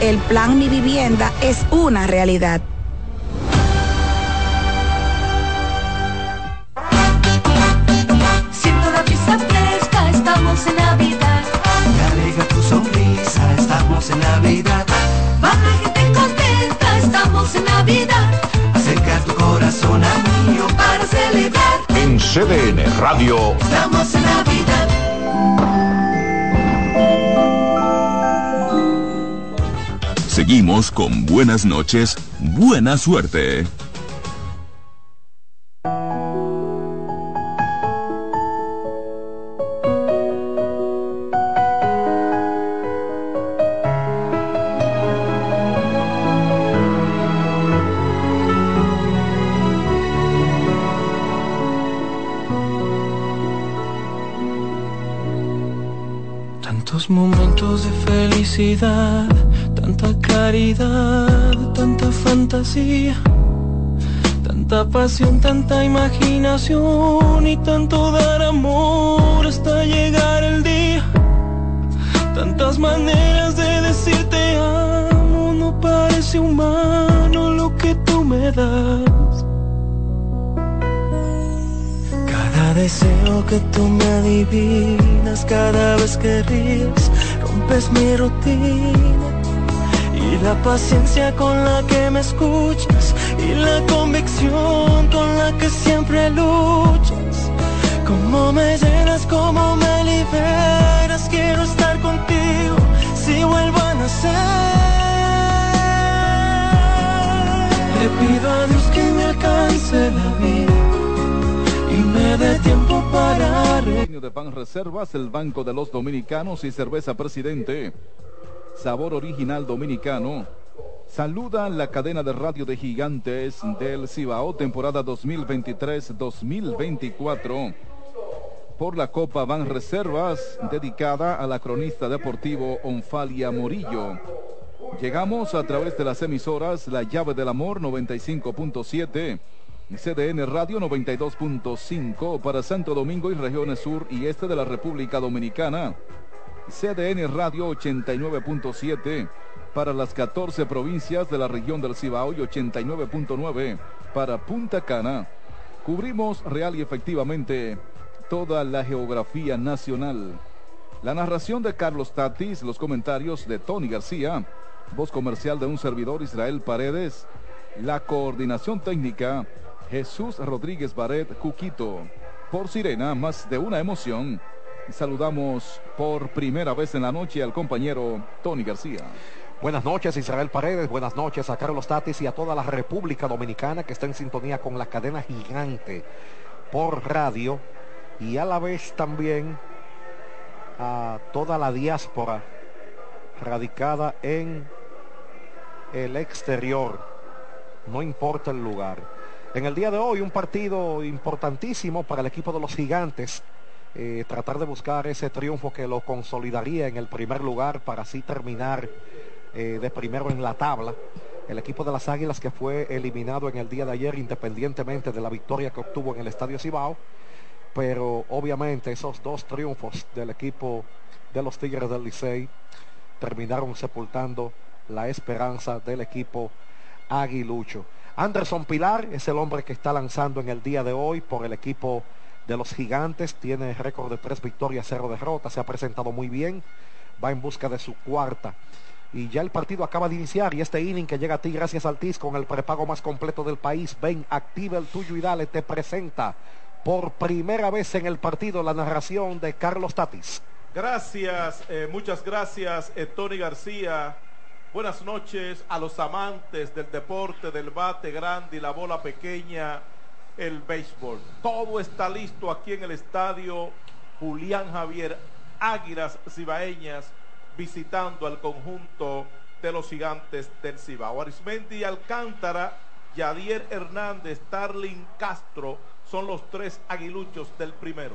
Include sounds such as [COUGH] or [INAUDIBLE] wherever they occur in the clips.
El plan Mi Vivienda es una realidad. Siento la brisa fresca, estamos en Navidad. Me alegra tu sonrisa, estamos en Navidad. Va la gente contenta, estamos en Navidad. Acerca tu corazón a mío para celebrar. En CDN Radio. Estamos en Navidad. Seguimos con buenas noches, buena suerte. Tantos momentos de felicidad, tanta pasión, tanta imaginación y tanto dar amor hasta llegar el día. Tantas maneras de decirte amo, no parece humano lo que tú me das. Cada deseo que tú me adivinas, cada vez que ríes, rompes mi rutina. La paciencia con la que me escuchas, y la convicción con la que siempre luchas. Cómo me llenas, cómo me liberas, quiero estar contigo si vuelvo a nacer. Le pido a Dios que me alcance la vida y me dé tiempo para de pan reservas, el Banco de los Dominicanos y cerveza presidente. Sabor original dominicano. Saluda la cadena de radio de gigantes del Cibao, temporada 2023-2024. Por la Copa Van Reservas, dedicada a la cronista deportivo Onfalia Morillo. Llegamos a través de las emisoras La Llave del Amor 95.7. CDN Radio 92.5 para Santo Domingo y regiones sur y este de la República Dominicana. CDN Radio 89.7 para las 14 provincias de la región del Cibao y 89.9 para Punta Cana. Cubrimos real y efectivamente toda la geografía nacional. La narración de Carlos Tatis, los comentarios de Tony García, voz comercial de un servidor Israel Paredes, la coordinación técnica Jesús Rodríguez Baret Cuquito. Por Sirena, más de una emoción. Saludamos por primera vez en la noche al compañero Tony García. Buenas noches Israel Paredes, buenas noches a Carlos Tatis y a toda la República Dominicana que está en sintonía con la cadena gigante por radio y a la vez también a toda la diáspora radicada en el exterior, no importa el lugar. En el día de hoy un partido importantísimo para el equipo de los gigantes. Eh, tratar de buscar ese triunfo que lo consolidaría en el primer lugar para así terminar eh, de primero en la tabla. El equipo de las Águilas que fue eliminado en el día de ayer independientemente de la victoria que obtuvo en el Estadio Cibao. Pero obviamente esos dos triunfos del equipo de los Tigres del Licey terminaron sepultando la esperanza del equipo aguilucho. Anderson Pilar es el hombre que está lanzando en el día de hoy por el equipo de los gigantes. Tiene récord de tres victorias, cero derrotas. Se ha presentado muy bien. Va en busca de su cuarta. Y ya el partido acaba de iniciar y este inning que llega a ti gracias al TIS con el prepago más completo del país. Ven, activa el tuyo y dale, te presenta por primera vez en el partido la narración de Carlos Tatis. Gracias, eh, muchas gracias, eh, Tony García. Buenas noches a los amantes del deporte, del bate grande y la bola pequeña, el béisbol. Todo está listo aquí en el estadio Julián Javier Águilas Cibaeñas visitando al conjunto de los gigantes del Cibao. Arismendi Alcántara, Yadier Hernández, Starling Castro son los tres aguiluchos del primero.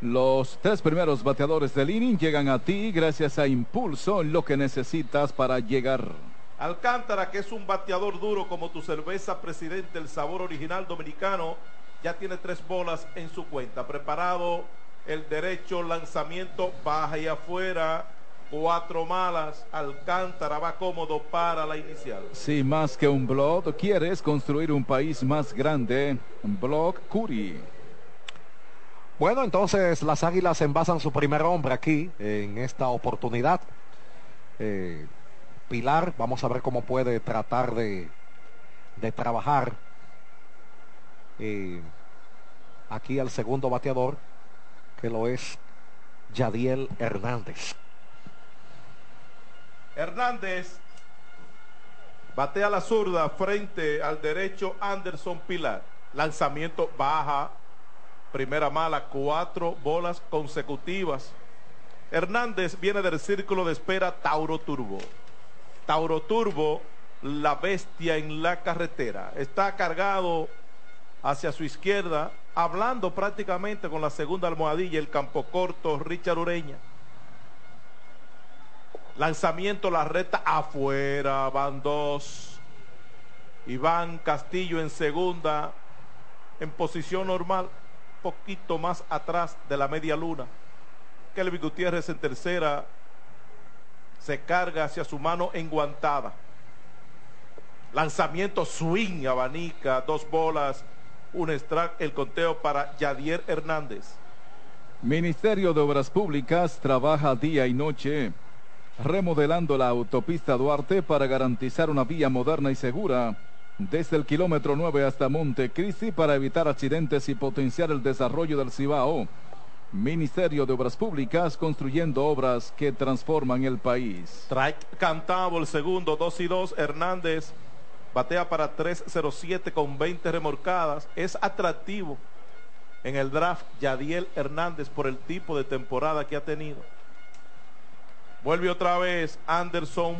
Los tres primeros bateadores del inning llegan a ti gracias a Impulso, lo que necesitas para llegar. Alcántara, que es un bateador duro como tu cerveza presidente, el sabor original dominicano, ya tiene tres bolas en su cuenta. Preparado el derecho, lanzamiento baja y afuera. Cuatro malas, Alcántara va cómodo para la inicial. Si más que un blog, quieres construir un país más grande, Blog Curi. Bueno, entonces las Águilas envasan su primer hombre aquí en esta oportunidad. Eh, Pilar, vamos a ver cómo puede tratar de, de trabajar eh, aquí al segundo bateador, que lo es Yadiel Hernández. Hernández batea la zurda frente al derecho Anderson Pilar. Lanzamiento baja, primera mala, cuatro bolas consecutivas. Hernández viene del círculo de espera Tauro Turbo. Tauro Turbo, la bestia en la carretera. Está cargado hacia su izquierda, hablando prácticamente con la segunda almohadilla, el campo corto, Richard Ureña. Lanzamiento, la recta afuera, van dos. Iván Castillo en segunda, en posición normal, poquito más atrás de la media luna. Kelvin Gutiérrez en tercera, se carga hacia su mano enguantada. Lanzamiento swing, abanica, dos bolas, un strike, el conteo para Yadier Hernández. Ministerio de Obras Públicas trabaja día y noche remodelando la autopista Duarte para garantizar una vía moderna y segura desde el kilómetro 9 hasta Montecristi para evitar accidentes y potenciar el desarrollo del Cibao. Ministerio de Obras Públicas construyendo obras que transforman el país. Strike cantado el segundo, 2 y 2. Hernández batea para 307 con 20 remorcadas. Es atractivo en el draft Yadiel Hernández por el tipo de temporada que ha tenido. Vuelve otra vez Anderson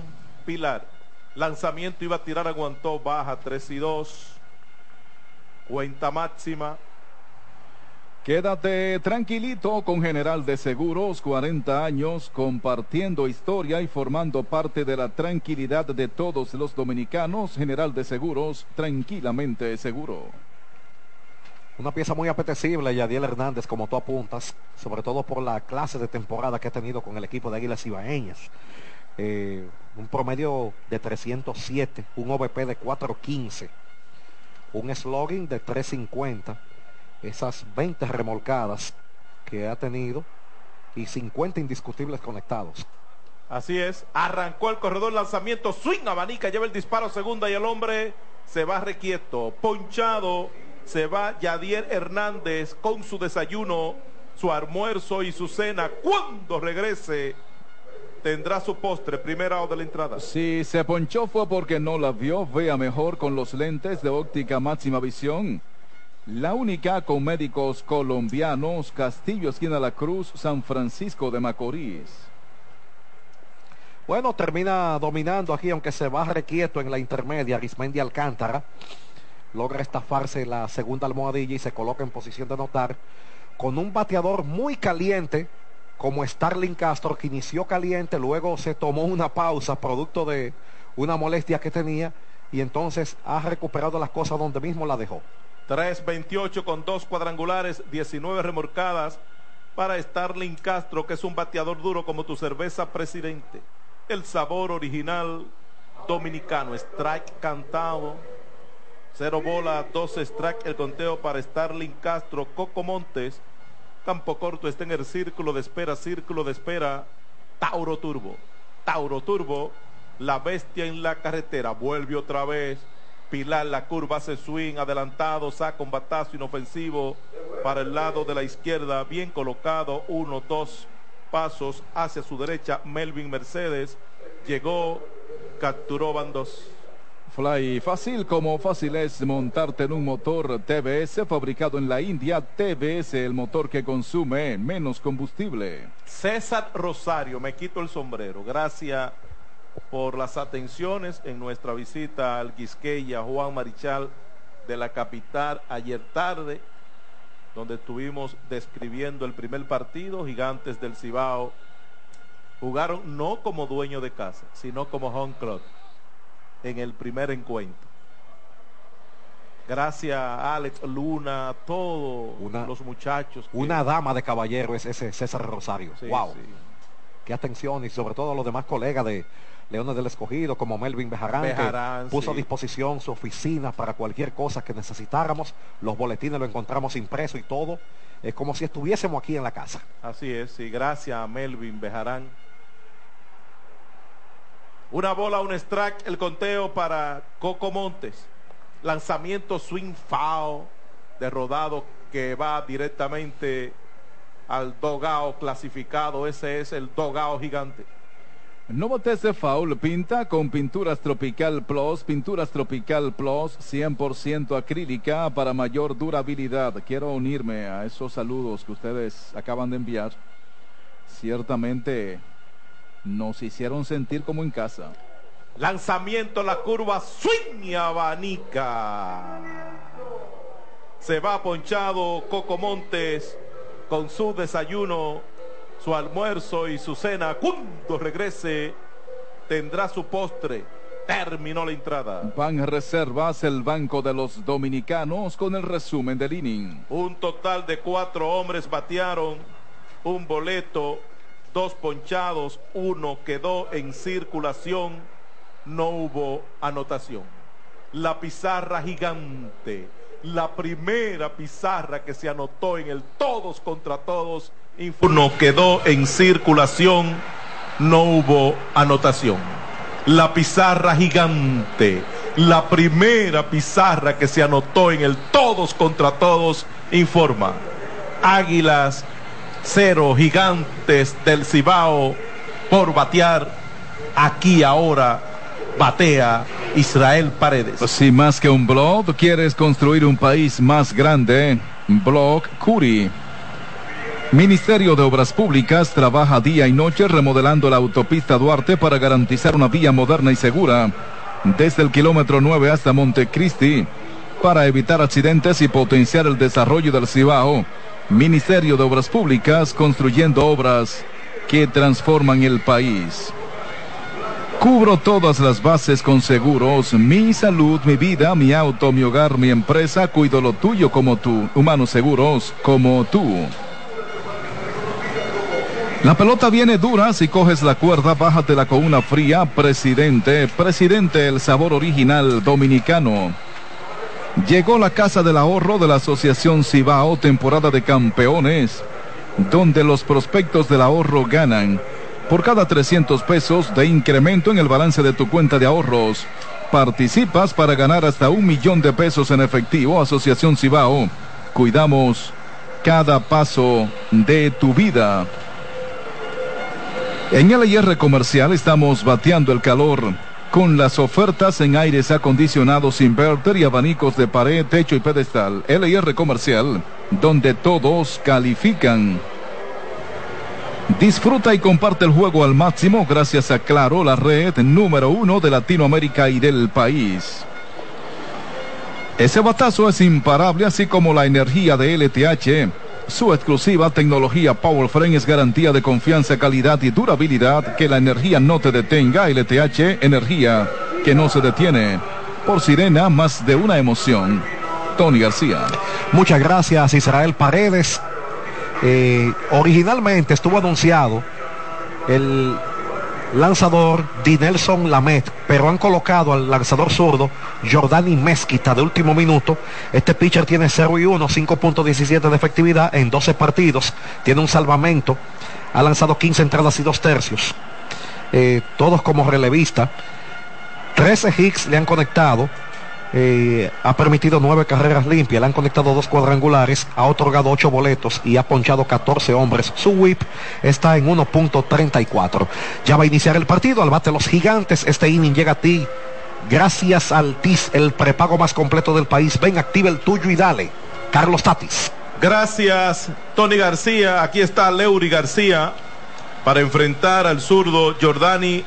Pilar. Lanzamiento iba a tirar, aguantó, baja 3 y 2. Cuenta máxima. Quédate tranquilito con General de Seguros, 40 años, compartiendo historia y formando parte de la tranquilidad de todos los dominicanos. General de Seguros, tranquilamente seguro. Una pieza muy apetecible, Yadiel Hernández, como tú apuntas, sobre todo por la clase de temporada que ha tenido con el equipo de Águilas Ibaeñas. Eh, un promedio de 307, un OVP de 415, un slogan de 350, esas 20 remolcadas que ha tenido y 50 indiscutibles conectados. Así es, arrancó el corredor lanzamiento, swing abanica, lleva el disparo segunda y el hombre se va requieto, ponchado se va Yadier Hernández con su desayuno, su almuerzo y su cena. Cuando regrese, tendrá su postre, primera o de la entrada. Si se ponchó fue porque no la vio, vea mejor con los lentes de óptica máxima visión. La única con médicos colombianos, Castillo, esquina La Cruz, San Francisco de Macorís. Bueno, termina dominando aquí, aunque se va requieto en la intermedia, Arismendi Alcántara logra estafarse la segunda almohadilla y se coloca en posición de notar con un bateador muy caliente como Starling Castro que inició caliente, luego se tomó una pausa producto de una molestia que tenía y entonces ha recuperado las cosas donde mismo la dejó. 3.28 con dos cuadrangulares, 19 remorcadas para Starling Castro, que es un bateador duro como tu cerveza presidente. El sabor original dominicano, strike cantado, Cero bola, dos strike, el conteo para Starling Castro, Coco Montes. Campo corto está en el círculo de espera, círculo de espera. Tauro Turbo. Tauro Turbo, la bestia en la carretera. Vuelve otra vez. Pilar, la curva hace swing, adelantado, saca un batazo inofensivo para el lado de la izquierda, bien colocado, uno, dos pasos hacia su derecha, Melvin Mercedes, llegó, capturó bandos. Fly fácil como fácil es montarte en un motor TBS fabricado en la India. TBS, el motor que consume menos combustible. César Rosario, me quito el sombrero. Gracias por las atenciones en nuestra visita al Quisqueya Juan Marichal de la capital ayer tarde, donde estuvimos describiendo el primer partido, Gigantes del Cibao jugaron no como dueño de casa, sino como home club en el primer encuentro. Gracias a Alex Luna, a todos los muchachos. que- Una dama de caballero es ese César Rosario. Sí, wow. sí. Qué atención y sobre todo a los demás colegas de Leones del Escogido como Melvin Bejarán, que puso a disposición su oficina para cualquier cosa que necesitáramos. Los boletines lo encontramos impreso y todo. Es como si estuviésemos aquí en la casa. Así es, sí, gracias a Melvin Bejarán. Una bola, un strike, el conteo para Coco Montes. Lanzamiento swing foul de rodado que va directamente al dogao clasificado. Ese es el dogao gigante. No botes de foul, pinta con Pinturas Tropical Plus, Pinturas Tropical Plus 100% acrílica para mayor durabilidad. Quiero unirme a esos saludos que ustedes acaban de enviar. Ciertamente nos hicieron sentir como en casa. Lanzamiento la curva, swing y abanica. Se va ponchado Coco Montes con su desayuno, su almuerzo y su cena. Cuando regrese, tendrá su postre. Terminó la entrada. Van Reservas, el Banco de los Dominicanos, con el resumen del inning. Un total de cuatro hombres batearon, un boleto, dos ponchados, uno quedó en circulación, no hubo anotación. La pizarra gigante, la primera pizarra que se anotó en el todos contra todos, uno quedó en circulación, no hubo anotación. La pizarra gigante, la primera pizarra que se anotó en el todos contra todos, informa. Águilas cero, gigantes del Cibao por batear. Aquí ahora batea Israel Paredes. Si más que un blog quieres construir un país más grande, Blog Curi. Ministerio de Obras Públicas trabaja día y noche remodelando la autopista Duarte para garantizar una vía moderna y segura desde el kilómetro 9 hasta Montecristi para evitar accidentes y potenciar el desarrollo del Cibao. Ministerio de Obras Públicas construyendo obras que transforman el país. Cubro todas las bases con seguros. Mi salud, mi vida, mi auto, mi hogar, mi empresa. Cuido lo tuyo como tú. Humanos seguros como tú. La pelota viene dura. Si coges la cuerda, bájatela con una fría. Presidente, presidente, el sabor original dominicano. Llegó la Casa del Ahorro de la Asociación Cibao, temporada de campeones, donde los prospectos del ahorro ganan. Por cada 300 pesos de incremento en el balance de tu cuenta de ahorros, participas para ganar hasta un millón de pesos en efectivo. Asociación Cibao, cuidamos cada paso de tu vida. En LIR Comercial estamos bateando el calor con las ofertas en aires acondicionados, inverter y abanicos de pared, techo y pedestal. LIR Comercial, donde todos califican. Disfruta y comparte el juego al máximo gracias a Claro, la red número uno de Latinoamérica y del país. Ese batazo es imparable, así como la energía de LTH. Su exclusiva tecnología Power Frame es garantía de confianza, calidad y durabilidad. Que la energía no te detenga. LTH, energía que no se detiene. Por Sirena, más de una emoción. Tony García. Muchas gracias, Israel Paredes. Eh, originalmente estuvo anunciado el lanzador Dinelson Lamet, pero han colocado al lanzador zurdo Jordani Mezquita de último minuto. Este pitcher tiene 0 y 1, 5.17 de efectividad en 12 partidos, tiene un salvamento, ha lanzado 15 entradas y 2 tercios, eh, todos como relevista. 13 hits le han conectado, eh, ha permitido nueve carreras limpias, le han conectado dos cuadrangulares, ha otorgado ocho boletos y ha ponchado 14 hombres. Su whip está en 1.34. Ya va a iniciar el partido, al bate los gigantes. Este inning llega a ti gracias al TIS, el prepago más completo del país. Ven, activa el tuyo y dale. Carlos Tatis. Gracias, Tony García. Aquí está Leury García para enfrentar al zurdo Jordani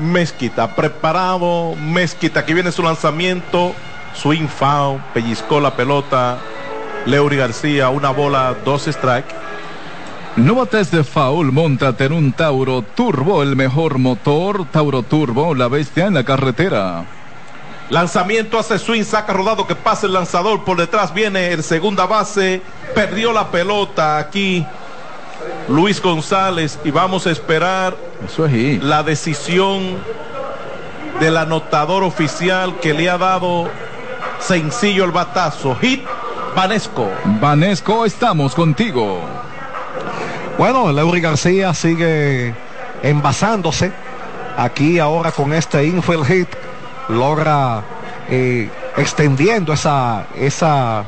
Mezquita. Preparado Mezquita. Aquí viene su lanzamiento. Swing foul. Pellizcó la pelota. Leury García. Una bola, dos strike. No bates de foul, montate en un Tauro Turbo, el mejor motor. Tauro Turbo, la bestia en la carretera. Lanzamiento hace swing, saca rodado que pasa el lanzador. Por detrás viene el segunda base. Perdió la pelota aquí. Luis González y vamos a esperar Eso es hit. la decisión del anotador oficial que le ha dado sencillo el batazo. Hit Vanesco. Vanesco, estamos contigo. Bueno, Leury García sigue envasándose. Aquí ahora con este infield hit logra eh, extendiendo esa, esa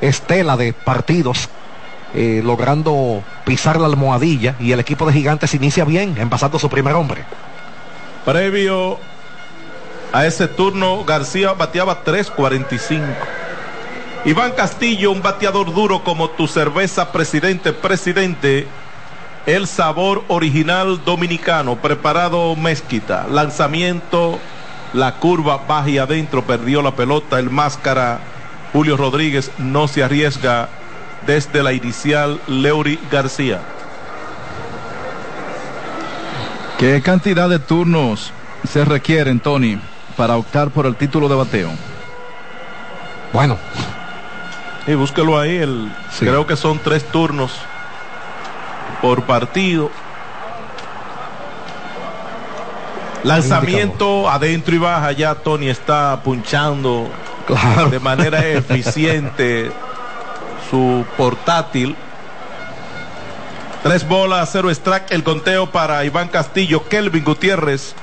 estela de partidos, eh, logrando pisar la almohadilla y el equipo de gigantes inicia bien, envasando su primer hombre. Previo a ese turno, García bateaba 3.45. Iván Castillo, un bateador duro como tu cerveza, presidente, presidente. El sabor original dominicano, preparado mezquita. Lanzamiento, la curva baja y adentro, perdió la pelota. El máscara, Julio Rodríguez, no se arriesga desde la inicial, Leury García. ¿Qué cantidad de turnos se requieren, Tony, para optar por el título de bateo? Bueno, Y búsquelo ahí, el, Sí. creo que son tres turnos por partido. Lanzamiento adentro y baja, ya Tony está punchando claro. de manera [LAUGHS] eficiente su portátil. Tres bolas, cero strike, el conteo para Iván Castillo, Kelvin Gutiérrez.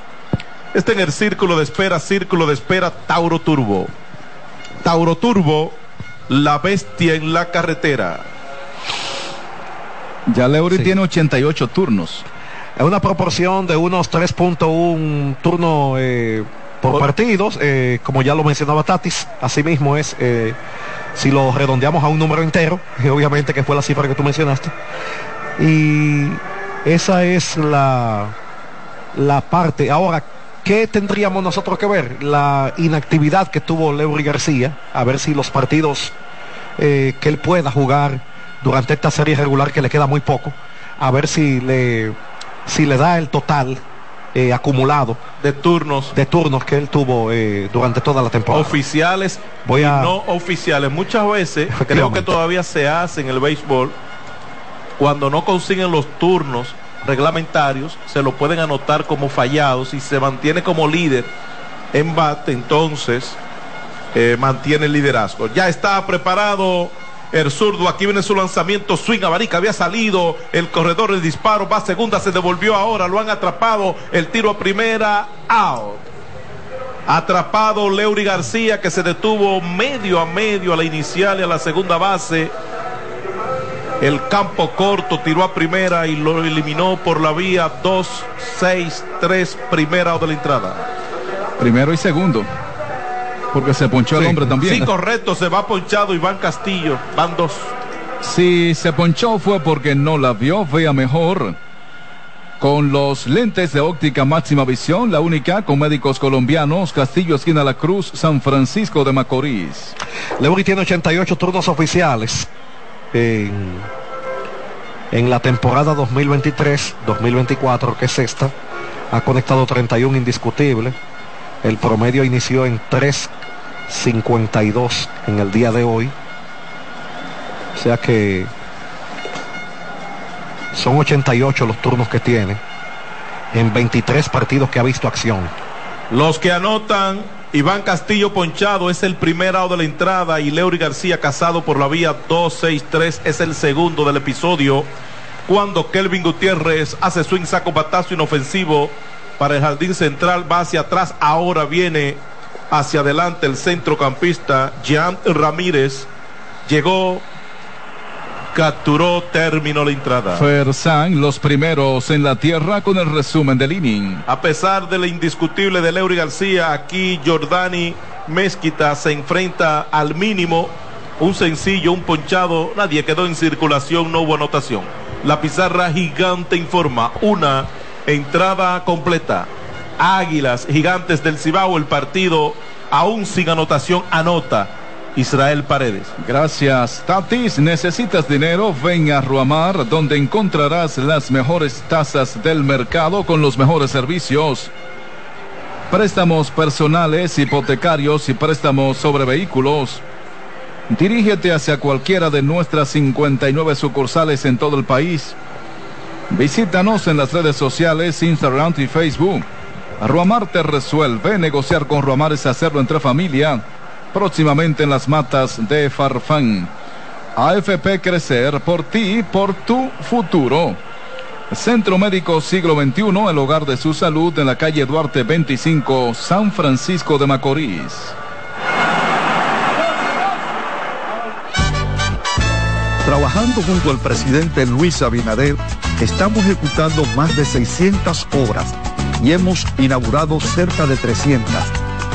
Está en el círculo de espera, círculo de espera, Tauro Turbo. Tauro Turbo, la bestia en la carretera. Ya Leury Sí. tiene 88 turnos. Es una proporción de unos 3.1 turnos eh, por Por- partidos, eh, como ya lo mencionaba Tatis, asimismo es, eh, si lo redondeamos a un número entero, [LAUGHS] y obviamente que fue la cifra que tú mencionaste, y esa es la, la parte. Ahora, ¿qué tendríamos nosotros que ver? La inactividad que tuvo Leury García, a ver si los partidos eh, que él pueda jugar durante esta serie regular que le queda muy poco, a ver si le, si le da el total eh, acumulado De turnos de turnos que él tuvo eh, durante toda la temporada. oficiales Voy y a- no oficiales. Muchas veces, creo que todavía se hace en el béisbol, cuando no consiguen los turnos reglamentarios, se lo pueden anotar como fallados y se mantiene como líder en bate, entonces eh, mantiene el liderazgo. Ya está preparado el zurdo, aquí viene su lanzamiento, swing abanica, había salido el corredor, el disparo, va a segunda, se devolvió ahora, lo han atrapado, el tiro a primera, out. Atrapado Leury García que se detuvo medio a medio a la inicial y a la segunda base. El campo corto tiró a primera y lo eliminó por la vía 2, 6, 3, primera out de la entrada. Primero y segundo. Porque se ponchó el hombre también. Sí, correcto, se va ponchado Iván Castillo. Van dos. Si se ponchó fue porque no la vio, vea mejor. Con los lentes de óptica máxima visión, la única con médicos colombianos, Castillo Esquina La Cruz, San Francisco de Macorís. Leury tiene 88 turnos oficiales en, en la temporada 2023-2024, que es esta. Ha conectado 31 indiscutible. El promedio inició en 3.52 en el día de hoy. O sea que son 88 los turnos que tiene en 23 partidos que ha visto acción. Los que anotan, Iván Castillo Ponchado es el primer out de la entrada y Leury García casado por la vía 263 es el segundo del episodio. Cuando Kelvin Gutiérrez hace swing saco batazo inofensivo para el jardín central, va hacia atrás, ahora viene hacia adelante el centrocampista Jean Ramírez. Llegó, capturó, terminó la entrada. Fersan, los primeros en la tierra con el resumen del inning. A pesar de la indiscutible de Leury García, aquí Jordani Mezquita se enfrenta al mínimo. Un sencillo, un ponchado, nadie quedó en circulación, no hubo anotación. La pizarra gigante informa una entrada completa. Águilas, Gigantes del Cibao, el partido aún sin anotación anota Israel Paredes. Gracias, Tatis. ¿Necesitas dinero? Ven a Ruamar, donde encontrarás las mejores tasas del mercado con los mejores servicios. Préstamos personales, hipotecarios y préstamos sobre vehículos. Dirígete hacia cualquiera de nuestras 59 sucursales en todo el país. Visítanos en las redes sociales, Instagram y Facebook. Ruamar te resuelve. Negociar con Ruamar es hacerlo entre familia. Próximamente en las matas de Farfán. AFP Crecer por ti, por tu futuro. Centro Médico Siglo XXI, el hogar de su salud en la calle Duarte 25, San Francisco de Macorís. Trabajando junto al presidente Luis Abinader, estamos ejecutando más de 600 obras y hemos inaugurado cerca de 300,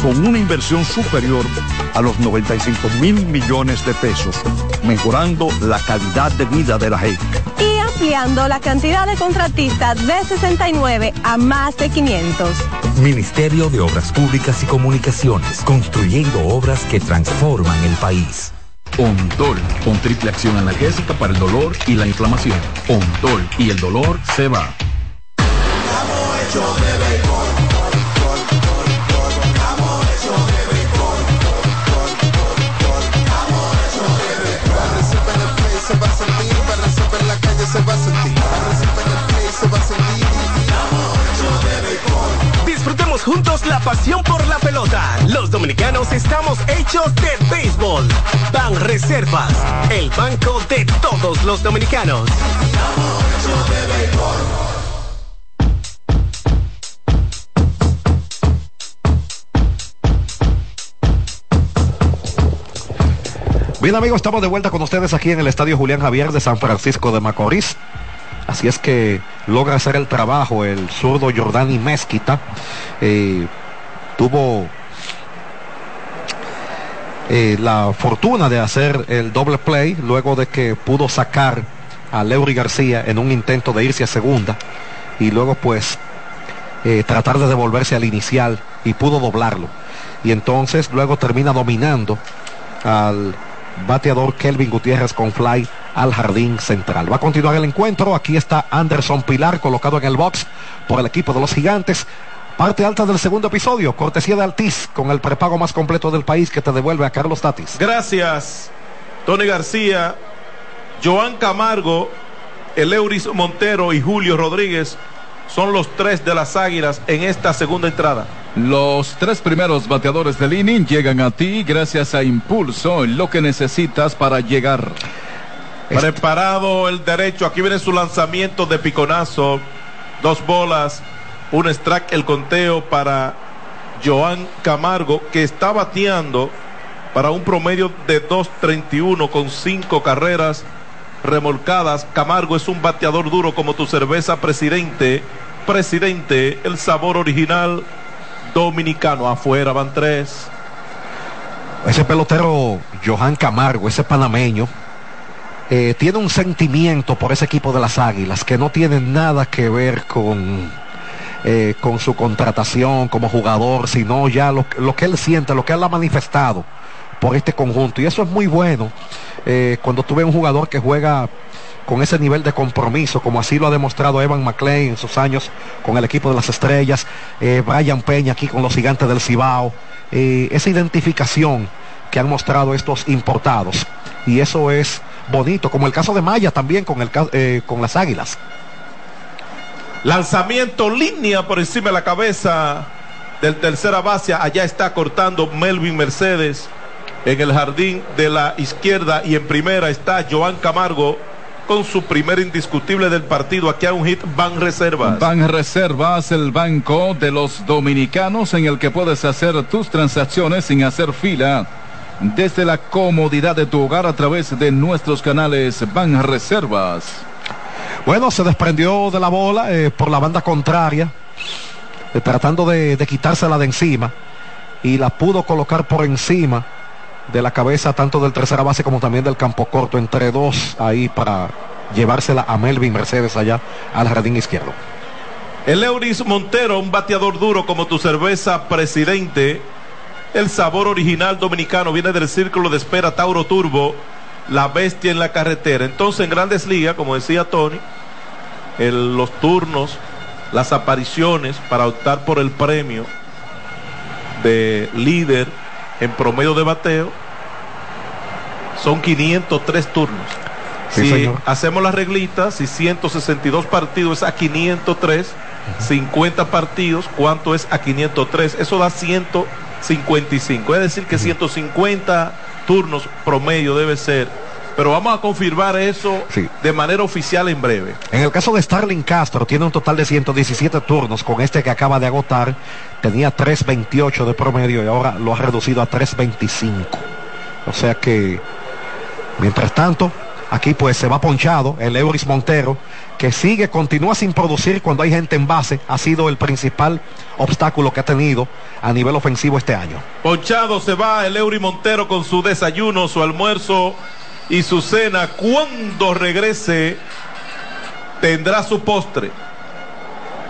con una inversión superior a los 95 mil millones de pesos, mejorando la calidad de vida de la gente. Y ampliando la cantidad de contratistas de 69 a más de 500. Ministerio de Obras Públicas y Comunicaciones, construyendo obras que transforman el país. Ontol, con triple acción analgésica para el dolor y la inflamación. Ontol y el dolor se va. Disfrutemos juntos la pasión por la pelota. Los dominicanos estamos hechos de béisbol. Ban Reservas, el banco de todos los dominicanos. Bien amigos, estamos de vuelta con ustedes aquí en el Estadio Julián Javier de San Francisco de Macorís. Así es que logra hacer el trabajo el zurdo Jordani Mezquita. Eh, tuvo eh, la fortuna de hacer el doble play luego de que pudo sacar a Leury García en un intento de irse a segunda y luego pues eh, tratar de devolverse al inicial y pudo doblarlo. Y entonces luego termina dominando al bateador Kelvin Gutiérrez con fly al jardín central. Va a continuar el encuentro. Aquí está Anderson Pilar colocado en el box por el equipo de los gigantes. Parte alta del segundo episodio, cortesía de Altiz, con el prepago más completo del país que te devuelve a Carlos Tatis. Gracias, Tony García, Joan Camargo, Eleuris Montero y Julio Rodríguez son los tres de las águilas en esta segunda entrada. Los tres primeros bateadores del inning llegan a ti gracias a Impulso, lo que necesitas para llegar. Preparado el derecho, aquí viene su lanzamiento de piconazo, dos bolas, un strike, el conteo para Joan Camargo, que está bateando para un promedio de 2.31 con cinco carreras remolcadas. Camargo es un bateador duro como tu cerveza presidente. Presidente, el sabor original dominicano. Afuera van tres. Ese pelotero Johan Camargo, ese panameño, eh, tiene un sentimiento por ese equipo de las Águilas que no tiene nada que ver con, eh, con su contratación como jugador, sino ya lo, que él siente, lo que él ha manifestado por este conjunto. Y eso es muy bueno eh, cuando tú ves un jugador que juega con ese nivel de compromiso, como así lo ha demostrado Evan McLean en sus años con el equipo de las estrellas, eh, Brian Peña aquí con los gigantes del Cibao, eh, esa identificación que han mostrado estos importados. Y eso es bonito, como el caso de Maya también con, el, eh, con las Águilas. Lanzamiento línea por encima de la cabeza del tercera base, allá está cortando Melvin Mercedes. En el jardín de la izquierda y en primera está Joan Camargo con su primer indiscutible del partido. Aquí hay un hit Ban Reservas. Ban Reservas, el banco de los dominicanos en el que puedes hacer tus transacciones sin hacer fila. Desde la comodidad de tu hogar a través de nuestros canales Ban Reservas. Bueno, se desprendió de la bola eh, por la banda contraria, eh, tratando de, de quitársela de encima y la pudo colocar por encima de la cabeza tanto del tercera base como también del campo corto, entre dos ahí para llevársela a Melvin Mercedes allá al jardín izquierdo. El Euris Montero, un bateador duro como tu cerveza presidente. El sabor original dominicano viene del círculo de espera Tauro Turbo, la bestia en la carretera. Entonces en grandes ligas, como decía Tony, el- los turnos, las apariciones para optar por el premio de líder en promedio de bateo son 503 turnos. Sí, si señor. hacemos las reglitas, si 162 partidos es a 503, 50 partidos, ¿cuánto es a 503? Eso da 155. Es decir, que 150 turnos promedio debe ser. Pero vamos a confirmar eso de manera oficial en breve. En el caso de Starling Castro, tiene un total de 117 turnos. Con este que acaba de agotar, tenía 3.28 de promedio y ahora lo ha reducido a 3.25. O sea que, mientras tanto, aquí pues se va ponchado el Euris Montero, que sigue, continúa sin producir cuando hay gente en base. Ha sido el principal obstáculo que ha tenido a nivel ofensivo este año. Ponchado se va el Eury Montero con su desayuno, su almuerzo y su cena. Cuando regrese, tendrá su postre.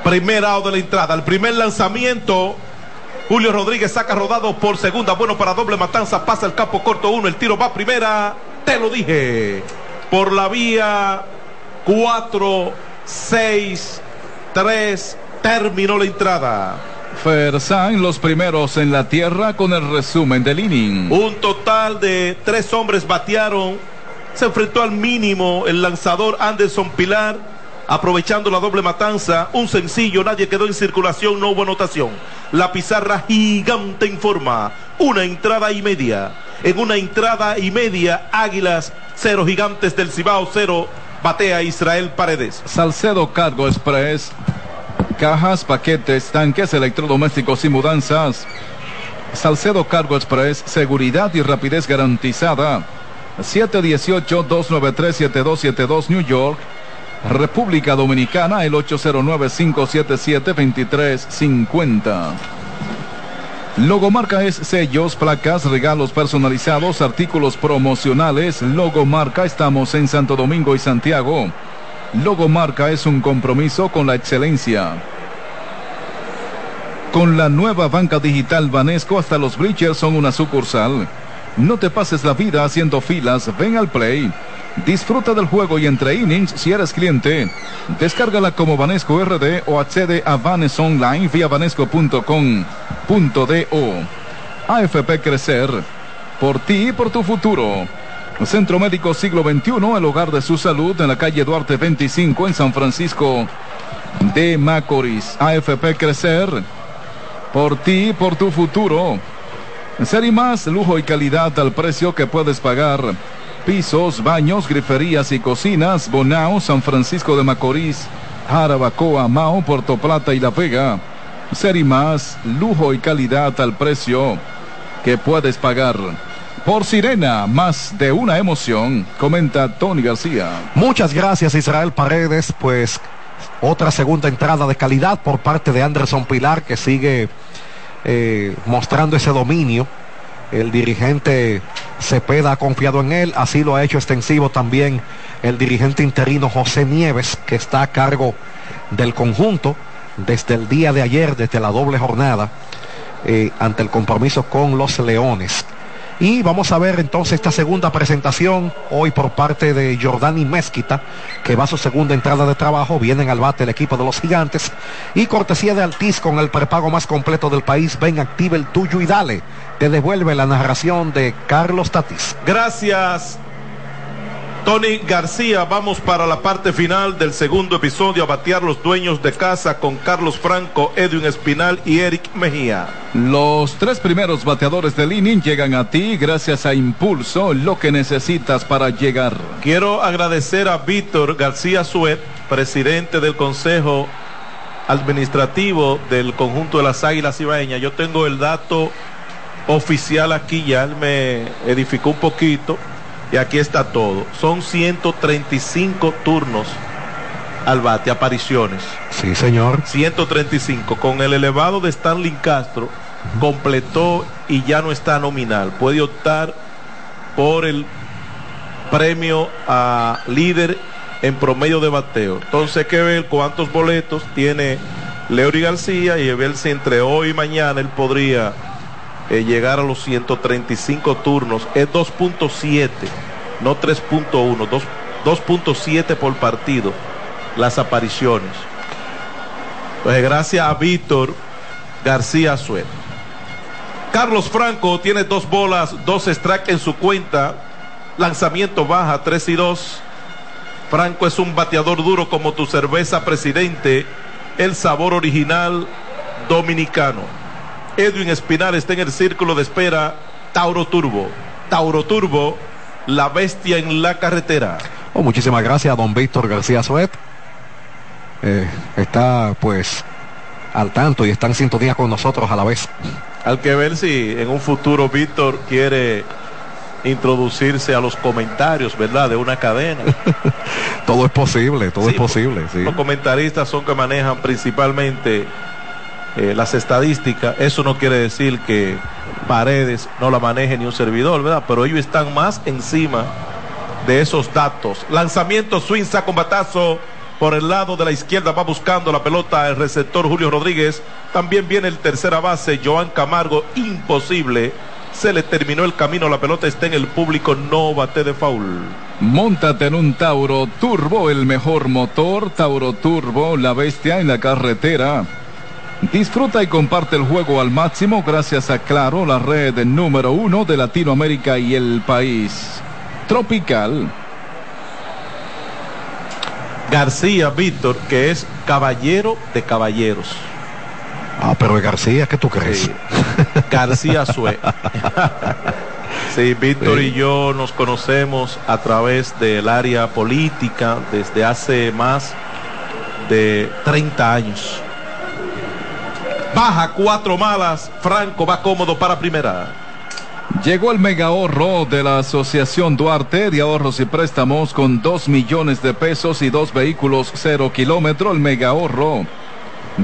Primer out de la entrada. El primer lanzamiento. Julio Rodríguez saca rodado por segunda. Bueno para doble matanza. Pasa el campo corto uno. El tiro va a primera. Te lo dije. Por la vía 4, 6, 3. Terminó la entrada. Fersan, los primeros en la tierra con el resumen del inning. Un total de tres hombres batearon. Se enfrentó al mínimo el lanzador Anderson Pilar, aprovechando la doble matanza. Un sencillo, nadie quedó en circulación, no hubo anotación. La pizarra gigante informa. Una entrada y media. En una entrada y media, Águilas, cero gigantes del Cibao, cero. Batea Israel Paredes. Salcedo Cargo Express. Cajas, paquetes, tanques, electrodomésticos y mudanzas. Salcedo Cargo Express, seguridad y rapidez garantizada. 718-293-7272 New York. República Dominicana, el 809-577-2350. Logomarca es sellos, placas, regalos personalizados, artículos promocionales. Logomarca, estamos en Santo Domingo y Santiago. Logomarca es un compromiso con la excelencia. Con la nueva banca digital Banesco, hasta los bleachers son una sucursal. No te pases la vida haciendo filas, ven al play. Disfruta del juego y entre innings si eres cliente. Descárgala como Banesco RD o accede a Vanes Online vía vanesco.com.do. AFP Crecer. Por ti y por tu futuro. Centro Médico Siglo XXI, el hogar de su salud en la calle Duarte 25 en San Francisco de Macorís. AFP Crecer. Por ti por tu futuro. Ser y más, lujo y calidad al precio que puedes pagar. Pisos, baños, griferías y cocinas, Bonao, San Francisco de Macorís, Jarabacoa, Mao, Puerto Plata y La Vega. Ser y más, lujo y calidad al precio que puedes pagar. Por Sirena, más de una emoción, comenta Tony García. Muchas gracias Israel Paredes, pues otra segunda entrada de calidad por parte de Anderson Pilar que sigue eh, mostrando ese dominio. El dirigente Cepeda ha confiado en él, así lo ha hecho extensivo también el dirigente interino José Nieves, que está a cargo del conjunto desde el día de ayer, desde la doble jornada, eh, ante el compromiso con los Leones. Y vamos a ver entonces esta segunda presentación hoy por parte de Jordani Mezquita, que va a su segunda entrada de trabajo. Vienen al bate el equipo de los gigantes. Y cortesía de Altiz con el prepago más completo del país. Ven, active el tuyo y dale. Te devuelve la narración de Carlos Tatis. Gracias, Tony García. Vamos para la parte final del segundo episodio a batear los dueños de casa con Carlos Franco, Edwin Espinal y Eric Mejía. Los tres primeros bateadores del inning llegan a ti gracias a Impulso, lo que necesitas para llegar. Quiero agradecer a Víctor García Suet, presidente del Consejo Administrativo del conjunto de las Águilas Ibaeñas. Yo tengo el dato oficial aquí, ya él me edificó un poquito y aquí está todo. Son 135 turnos al bate, apariciones. Sí, señor. 135. Con el elevado de Stanley Castro, completó y ya no está nominal. Puede optar por el premio a líder en promedio de bateo. Entonces hay que ver cuántos boletos tiene Leury García y ver si entre hoy y mañana él podría eh, llegar a los 135 turnos. Es 2.7, no 3.1, 2.7 por partido las apariciones. Pues gracias a Víctor García Suet. Carlos Franco tiene dos bolas, dos strikes en su cuenta. Lanzamiento baja, 3 y 2. Franco es un bateador duro como tu cerveza presidente. El sabor original dominicano. Edwin Espinar está en el círculo de espera. Tauro Turbo. Tauro Turbo, la bestia en la carretera. Oh, muchísimas gracias a don Víctor García Suet. Eh, está pues al tanto y está en sintonía con nosotros a la vez. Hay que ver si en un futuro Víctor quiere introducirse a los comentarios, ¿verdad? De una cadena. [LAUGHS] todo es posible, todo es posible. Sí. Los comentaristas son que manejan principalmente eh, las estadísticas. Eso no quiere decir que Paredes no la maneje ni un servidor, ¿verdad? Pero ellos están más encima de esos datos. Lanzamiento, swing, saco, batazo por el lado de la izquierda va buscando la pelota el receptor Julio Rodríguez. También viene el tercera base, Joan Camargo. Imposible. Se le terminó el camino, la pelota está en el público, no bate de foul. Móntate en un Tauro Turbo, el mejor motor. Tauro Turbo, la bestia en la carretera. Disfruta y comparte el juego al máximo gracias a Claro, la red número uno de Latinoamérica y el país. Tropical. García Víctor, que es caballero de caballeros. Ah, pero García, ¿qué tú crees? Sí. [LAUGHS] García Sue. [LAUGHS] sí, Víctor sí. y yo nos conocemos a través del área política desde hace más de 30 años. Baja cuatro malas, Franco va cómodo para primera. Llegó el mega ahorro de la Asociación Duarte de Ahorros y Préstamos con dos millones de pesos y dos vehículos cero kilómetro. El mega ahorro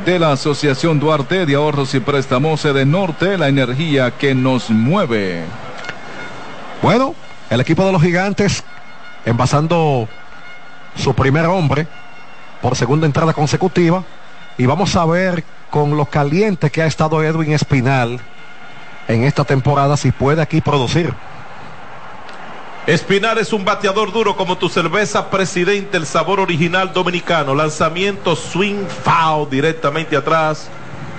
de la Asociación Duarte de Ahorros y Préstamos de Norte, la energía que nos mueve. Bueno, el equipo de los gigantes envasando su primer hombre por segunda entrada consecutiva. Y vamos a ver con lo caliente que ha estado Edwin Espinal en esta temporada si puede aquí producir. Espinar es un bateador duro como tu cerveza presidente, el sabor original dominicano. Lanzamiento swing foul directamente atrás.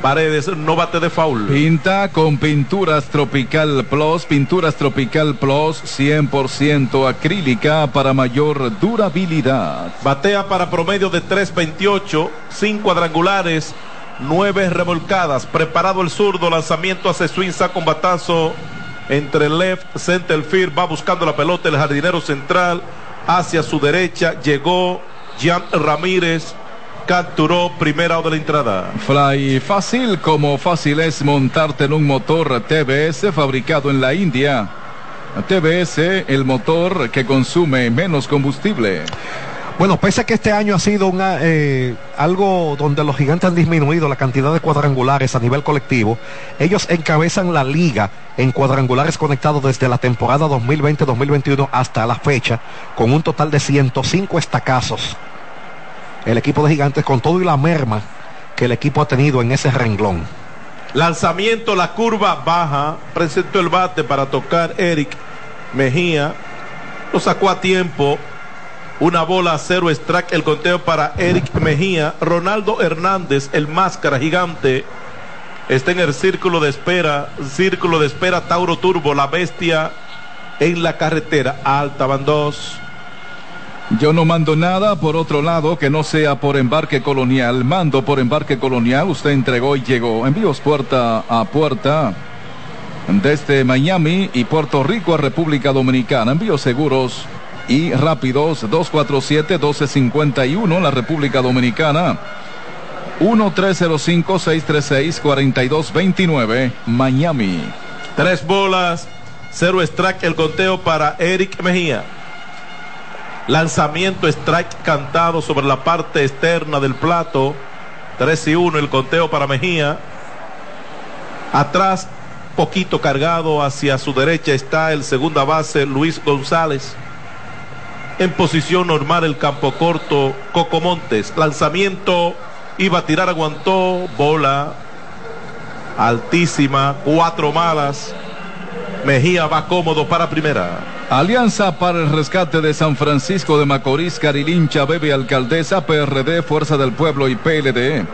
Paredes, no bate de foul. Pinta con pinturas Tropical Plus, pinturas Tropical Plus 100% acrílica para mayor durabilidad. Batea para promedio de 3.28, 5 cuadrangulares, nueve revolcadas. Preparado el zurdo, lanzamiento hace swing, saca un batazo entre left, center field, va buscando la pelota el jardinero central hacia su derecha. Llegó Jan Ramírez, capturó primera out de la entrada. Fly fácil, como fácil es montarte en un motor TBS fabricado en la India. TBS, el motor que consume menos combustible. Bueno, pese a que este año ha sido eh, algo donde los gigantes han disminuido la cantidad de cuadrangulares a nivel colectivo, ellos encabezan la liga en cuadrangulares conectados desde la temporada 2020-2021 hasta la fecha, con un total de 105 estacazos. El equipo de gigantes con todo y la merma que el equipo ha tenido en ese renglón. Lanzamiento, la curva baja, presentó el bate para tocar Eric Mejía, lo sacó a tiempo, una bola a cero strike el conteo para Eric Mejía. Ronaldo Hernández, el máscara gigante, está en el círculo de espera. Círculo de espera Tauro Turbo, la bestia en la carretera. Alta van dos. Yo no mando nada por otro lado que no sea por embarque colonial. Mando por embarque colonial. Usted entregó y llegó. Envíos puerta a puerta. Desde Miami y Puerto Rico a República Dominicana. Envíos seguros y rápidos 247-1251 la República Dominicana. 1305-636-4229 Miami. Tres bolas cero strike el conteo para Eric Mejía. Lanzamiento strike cantado sobre la parte externa del plato. 3 y 1 el conteo para Mejía. Atrás poquito cargado hacia su derecha está el segunda base Luis González en posición normal el campo corto Coco Montes. Lanzamiento Iba a tirar, aguantó. Bola altísima. Cuatro malas. Mejía va cómodo para primera. Alianza para el rescate de San Francisco de Macorís, Carilincha, Bebe Alcaldesa, PRD, Fuerza del Pueblo y PLD.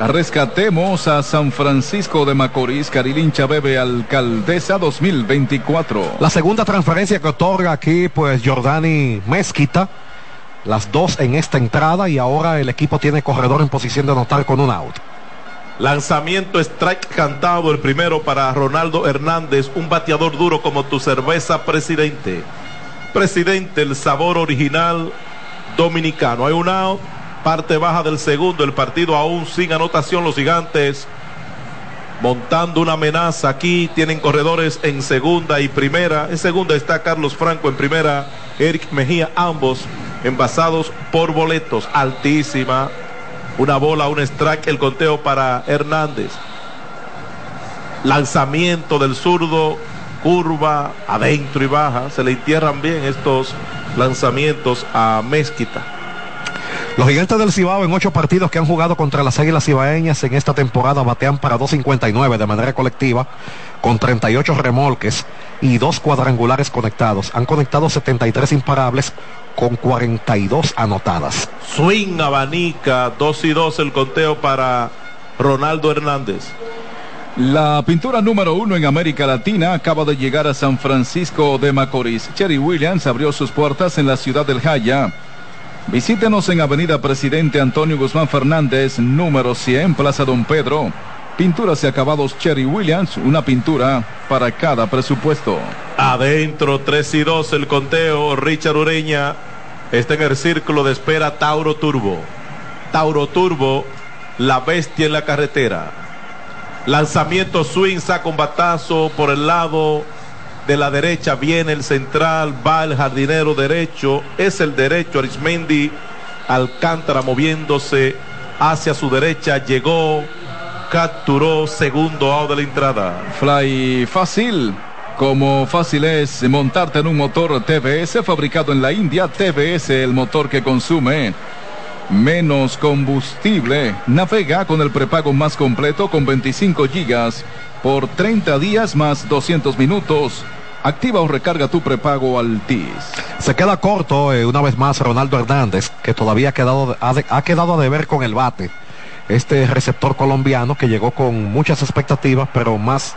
Rescatemos a San Francisco de Macorís, Carilincha, Bebe Alcaldesa 2024. La segunda transferencia que otorga aquí, pues Jordani Mezquita. Las dos en esta entrada y ahora el equipo tiene corredor en posición de anotar con un out. Lanzamiento strike cantado, el primero para Ronaldo Hernández, un bateador duro como tu cerveza, presidente. Presidente, el sabor original dominicano. Hay un out, parte baja del segundo, el partido aún sin anotación, los gigantes montando una amenaza aquí, tienen corredores en segunda y primera. En segunda está Carlos Franco, en primera Eric Mejía, ambos envasados por boletos, altísima una bola, un strike, el conteo para Hernández. Lanzamiento del zurdo, curva, adentro y baja. Se le entierran bien estos lanzamientos a Mezquita. Los gigantes del Cibao en ocho partidos que han jugado contra las Águilas Cibaeñas en esta temporada batean para 2.59 de manera colectiva con 38 remolques y dos cuadrangulares conectados. Han conectado 73 imparables con 42 anotadas. Swing abanica, 2 y 2 el conteo para Ronaldo Hernández. La pintura número uno en América Latina acaba de llegar a San Francisco de Macorís. Cherry Williams abrió sus puertas en la ciudad del Jaya. Visítenos en Avenida Presidente Antonio Guzmán Fernández, número 100, Plaza Don Pedro. Pinturas y acabados Cherry Williams, una pintura para cada presupuesto. Adentro 3 y 2 el conteo. Richard Ureña está en el círculo de espera Tauro Turbo. Tauro Turbo, la bestia en la carretera. Lanzamiento swing, saca un batazo por el lado de la derecha. Viene el central, va el jardinero derecho. Es el derecho Arismendi Alcántara moviéndose hacia su derecha. Llegó capturó segundo out de la entrada. Fly fácil. Como fácil es montarte en un motor TVS fabricado en la India. TVS, el motor que consume menos combustible. Navega con el prepago más completo con 25 gigas por 30 días más 200 minutos. Activa o recarga tu prepago Altis. Se queda corto eh, una vez más Ronaldo Hernández, que todavía ha quedado, ha, de, ha quedado a deber con el bate este receptor colombiano que llegó con muchas expectativas, pero más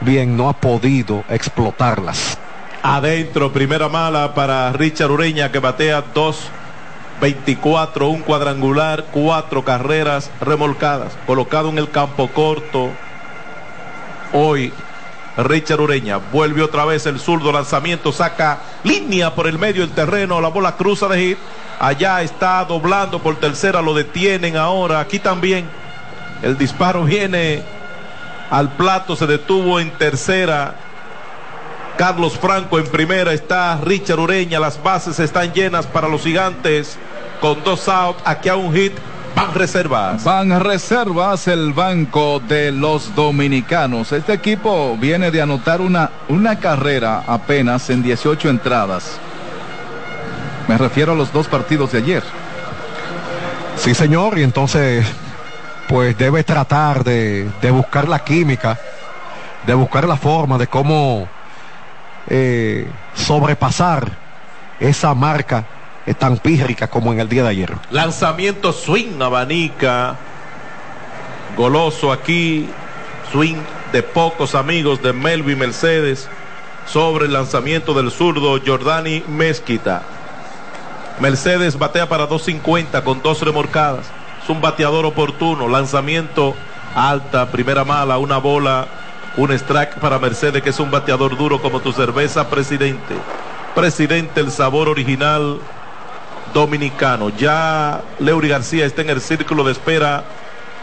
bien no ha podido explotarlas. Adentro, primera mala para Richard Ureña que batea 2-24, un cuadrangular, cuatro carreras remolcadas, colocado en el campo corto. Hoy Richard Ureña vuelve otra vez el zurdo lanzamiento, saca línea por el medio del terreno, la bola cruza de hit Allá está doblando por tercera, lo detienen ahora. Aquí también el disparo viene al plato, se detuvo en tercera. Carlos Franco en primera, está Richard Ureña, las bases están llenas para los gigantes con dos outs, aquí a un hit, van reservas. Van reservas el banco de los dominicanos. Este equipo viene de anotar una, una carrera apenas en 18 entradas. Me refiero a los dos partidos de ayer. Sí, señor, y entonces, pues debe tratar de, de buscar la química, de buscar la forma de cómo eh, sobrepasar esa marca tan pírrica como en el día de ayer. Lanzamiento swing, abanica, goloso aquí, swing de pocos amigos de Melvin Mercedes sobre el lanzamiento del zurdo Jordani Mezquita. Mercedes batea para 2.50 con dos remorcadas. Es un bateador oportuno. Lanzamiento alta, primera mala, una bola, un strike para Mercedes, que es un bateador duro como tu cerveza, presidente. Presidente, el sabor original dominicano. Ya Leury García está en el círculo de espera.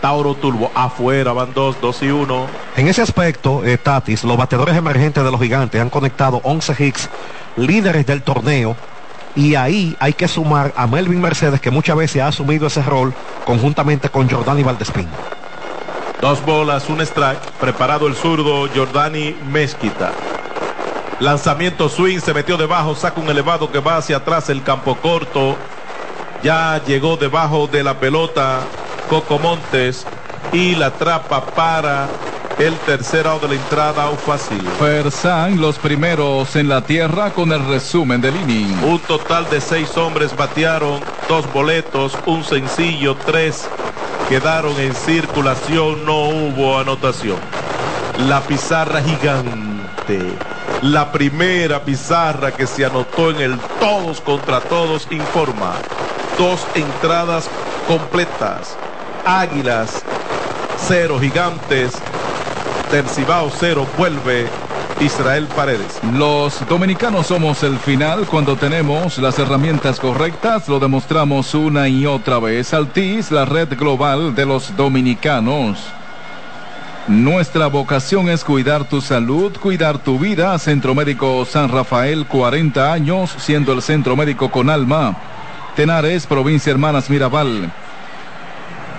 Tauro Turbo afuera, van dos, dos y uno. En ese aspecto, eh, Tatis, los bateadores emergentes de los gigantes han conectado 11 hits, líderes del torneo, y ahí hay que sumar a Melvin Mercedes, que muchas veces ha asumido ese rol conjuntamente con Jordani Valdespín. Dos bolas, un strike. Preparado el zurdo Jordani Mezquita. Lanzamiento swing, se metió debajo, saca un elevado que va hacia atrás el campo corto. Ya llegó debajo de la pelota Coco Montes y la trapa para el tercer out de la entrada Ufacil. Fersan, los primeros en la tierra con el resumen del inning. Un total de seis hombres batearon, dos boletos, un sencillo, tres quedaron en circulación, no hubo anotación. La pizarra gigante, la primera pizarra que se anotó en el todos contra todos informa. Dos entradas completas. Águilas, cero gigantes, Tercibao cero, vuelve Israel Paredes. Los dominicanos somos el final cuando tenemos las herramientas correctas, lo demostramos una y otra vez. Altis, la red global de los dominicanos. Nuestra vocación es cuidar tu salud, cuidar tu vida. Centro Médico San Rafael, 40 años, siendo el centro médico con alma. Tenares, provincia Hermanas Mirabal.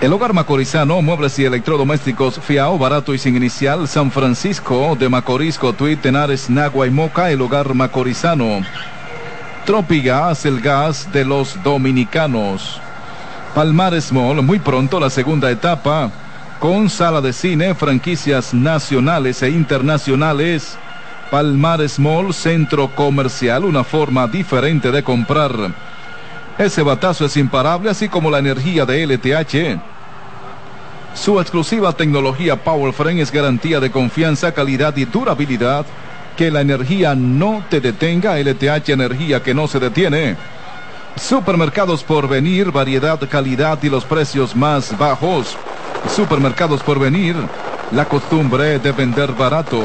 El hogar macorizano, muebles y electrodomésticos Fiao, barato y sin inicial, San Francisco de Macorís, Cotuí, Tenares, Nagua y Moca, el hogar macorizano. Tropigas, el gas de los dominicanos. Palmares Mall, muy pronto la segunda etapa, con sala de cine, franquicias nacionales e internacionales. Palmares Mall, centro comercial, una forma diferente de comprar. Ese batazo es imparable, así como la energía de LTH. Su exclusiva tecnología PowerFrame es garantía de confianza, calidad y durabilidad. Que la energía no te detenga, LTH Energía que no se detiene. Supermercados por venir, variedad, calidad y los precios más bajos. Supermercados por venir, la costumbre de vender barato.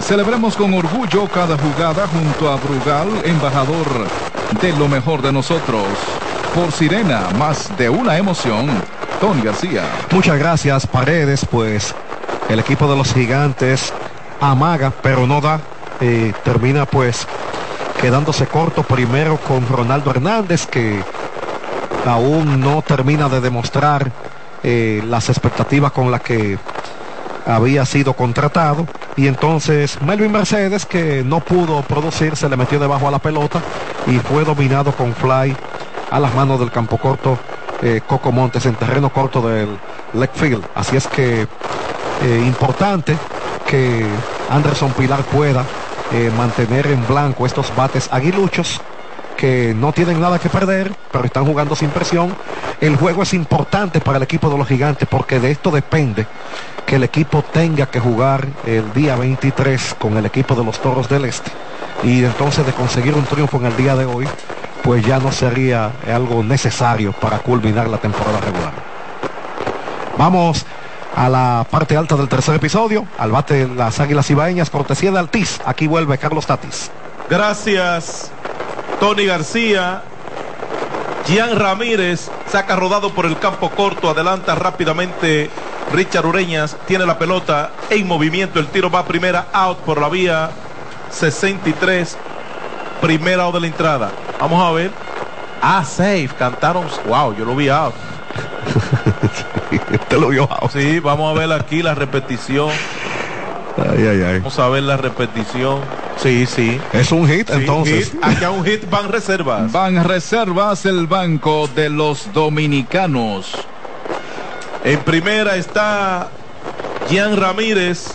Celebremos con orgullo cada jugada junto a Brugal, embajador de lo mejor de nosotros. Por Sirena, más de una emoción. Tony García. Muchas gracias, Paredes. Pues el equipo de los gigantes amaga, pero no da. Termina pues quedándose corto primero con Ronaldo Hernández, que aún no termina de demostrar eh, las expectativas con las que había sido contratado. Y entonces Melvin Mercedes que no pudo producir se le metió debajo a la pelota y fue dominado con fly a las manos del campo corto eh, Coco Montes en terreno corto del left field. Así es que eh, importante que Anderson Pilar pueda mantener en blanco estos bates aguiluchos que no tienen nada que perder, pero están jugando sin presión. El juego es importante para el equipo de los gigantes porque de esto depende que el equipo tenga que jugar el día 23 con el equipo de los Toros del Este. Y entonces de conseguir un triunfo en el día de hoy, pues ya no sería algo necesario para culminar la temporada regular. Vamos a la parte alta del tercer episodio, al bate de las Águilas Ibaeñas, cortesía de Altiz. Aquí vuelve Carlos Tatis. Gracias, Tony García. Gian Ramírez saca rodado por el campo corto, adelanta rápidamente Richard Ureñas, tiene la pelota en movimiento, el tiro va a primera, out por la vía 63, primera out de la entrada. Vamos a ver. Ah, safe, cantaron, wow, yo lo vi out. [LAUGHS] Usted lo vio out. Sí, vamos a ver aquí la repetición. Ay, ay, ay. Vamos a ver la repetición. Sí, sí. Es un hit Sí, entonces. hit. Allá un hit van reservas. Van reservas el banco de los dominicanos. En primera está Gian Ramírez.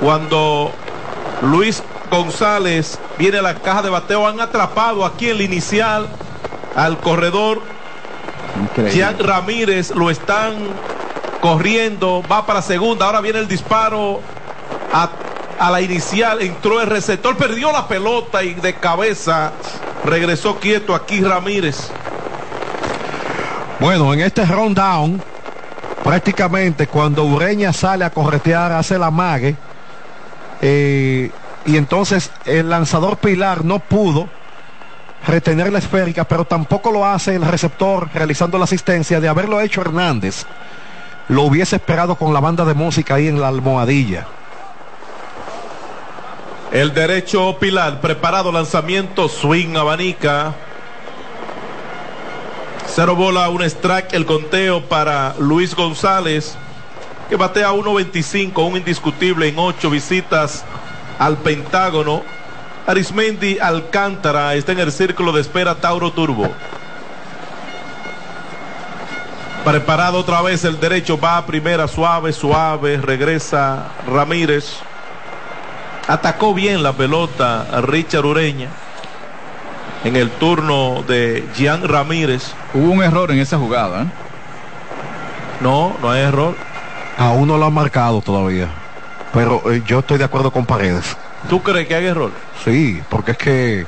Cuando Luis González viene a la caja de bateo, han atrapado aquí el inicial al corredor. Gian Ramírez lo están corriendo, va para segunda, ahora viene el disparo a, la inicial, entró el receptor, perdió la pelota y de cabeza regresó quieto aquí Ramírez. Bueno, en este rundown, prácticamente cuando Ureña sale a corretear, hace la mague. eh, y entonces el lanzador Pilar no pudo retener la esférica, pero tampoco lo hace el receptor realizando la asistencia de haberlo hecho Hernández. Lo hubiese esperado con la banda de música ahí en la almohadilla. El derecho Pilar, preparado lanzamiento, swing abanica. Cero bola, un strike, el conteo para Luis González, que batea 1.25, un indiscutible en ocho visitas al Pentágono. Arismendi Alcántara está en el círculo de espera Tauro Turbo. Preparado otra vez el derecho, va a primera suave, suave, regresa Ramírez. Atacó bien la pelota a Richard Ureña en el turno de Gian Ramírez. Hubo un error en esa jugada. ¿eh? No, no hay error. Aún no lo han marcado todavía. Pero eh, yo estoy de acuerdo con Paredes. ¿Tú crees que hay error? Sí, porque es que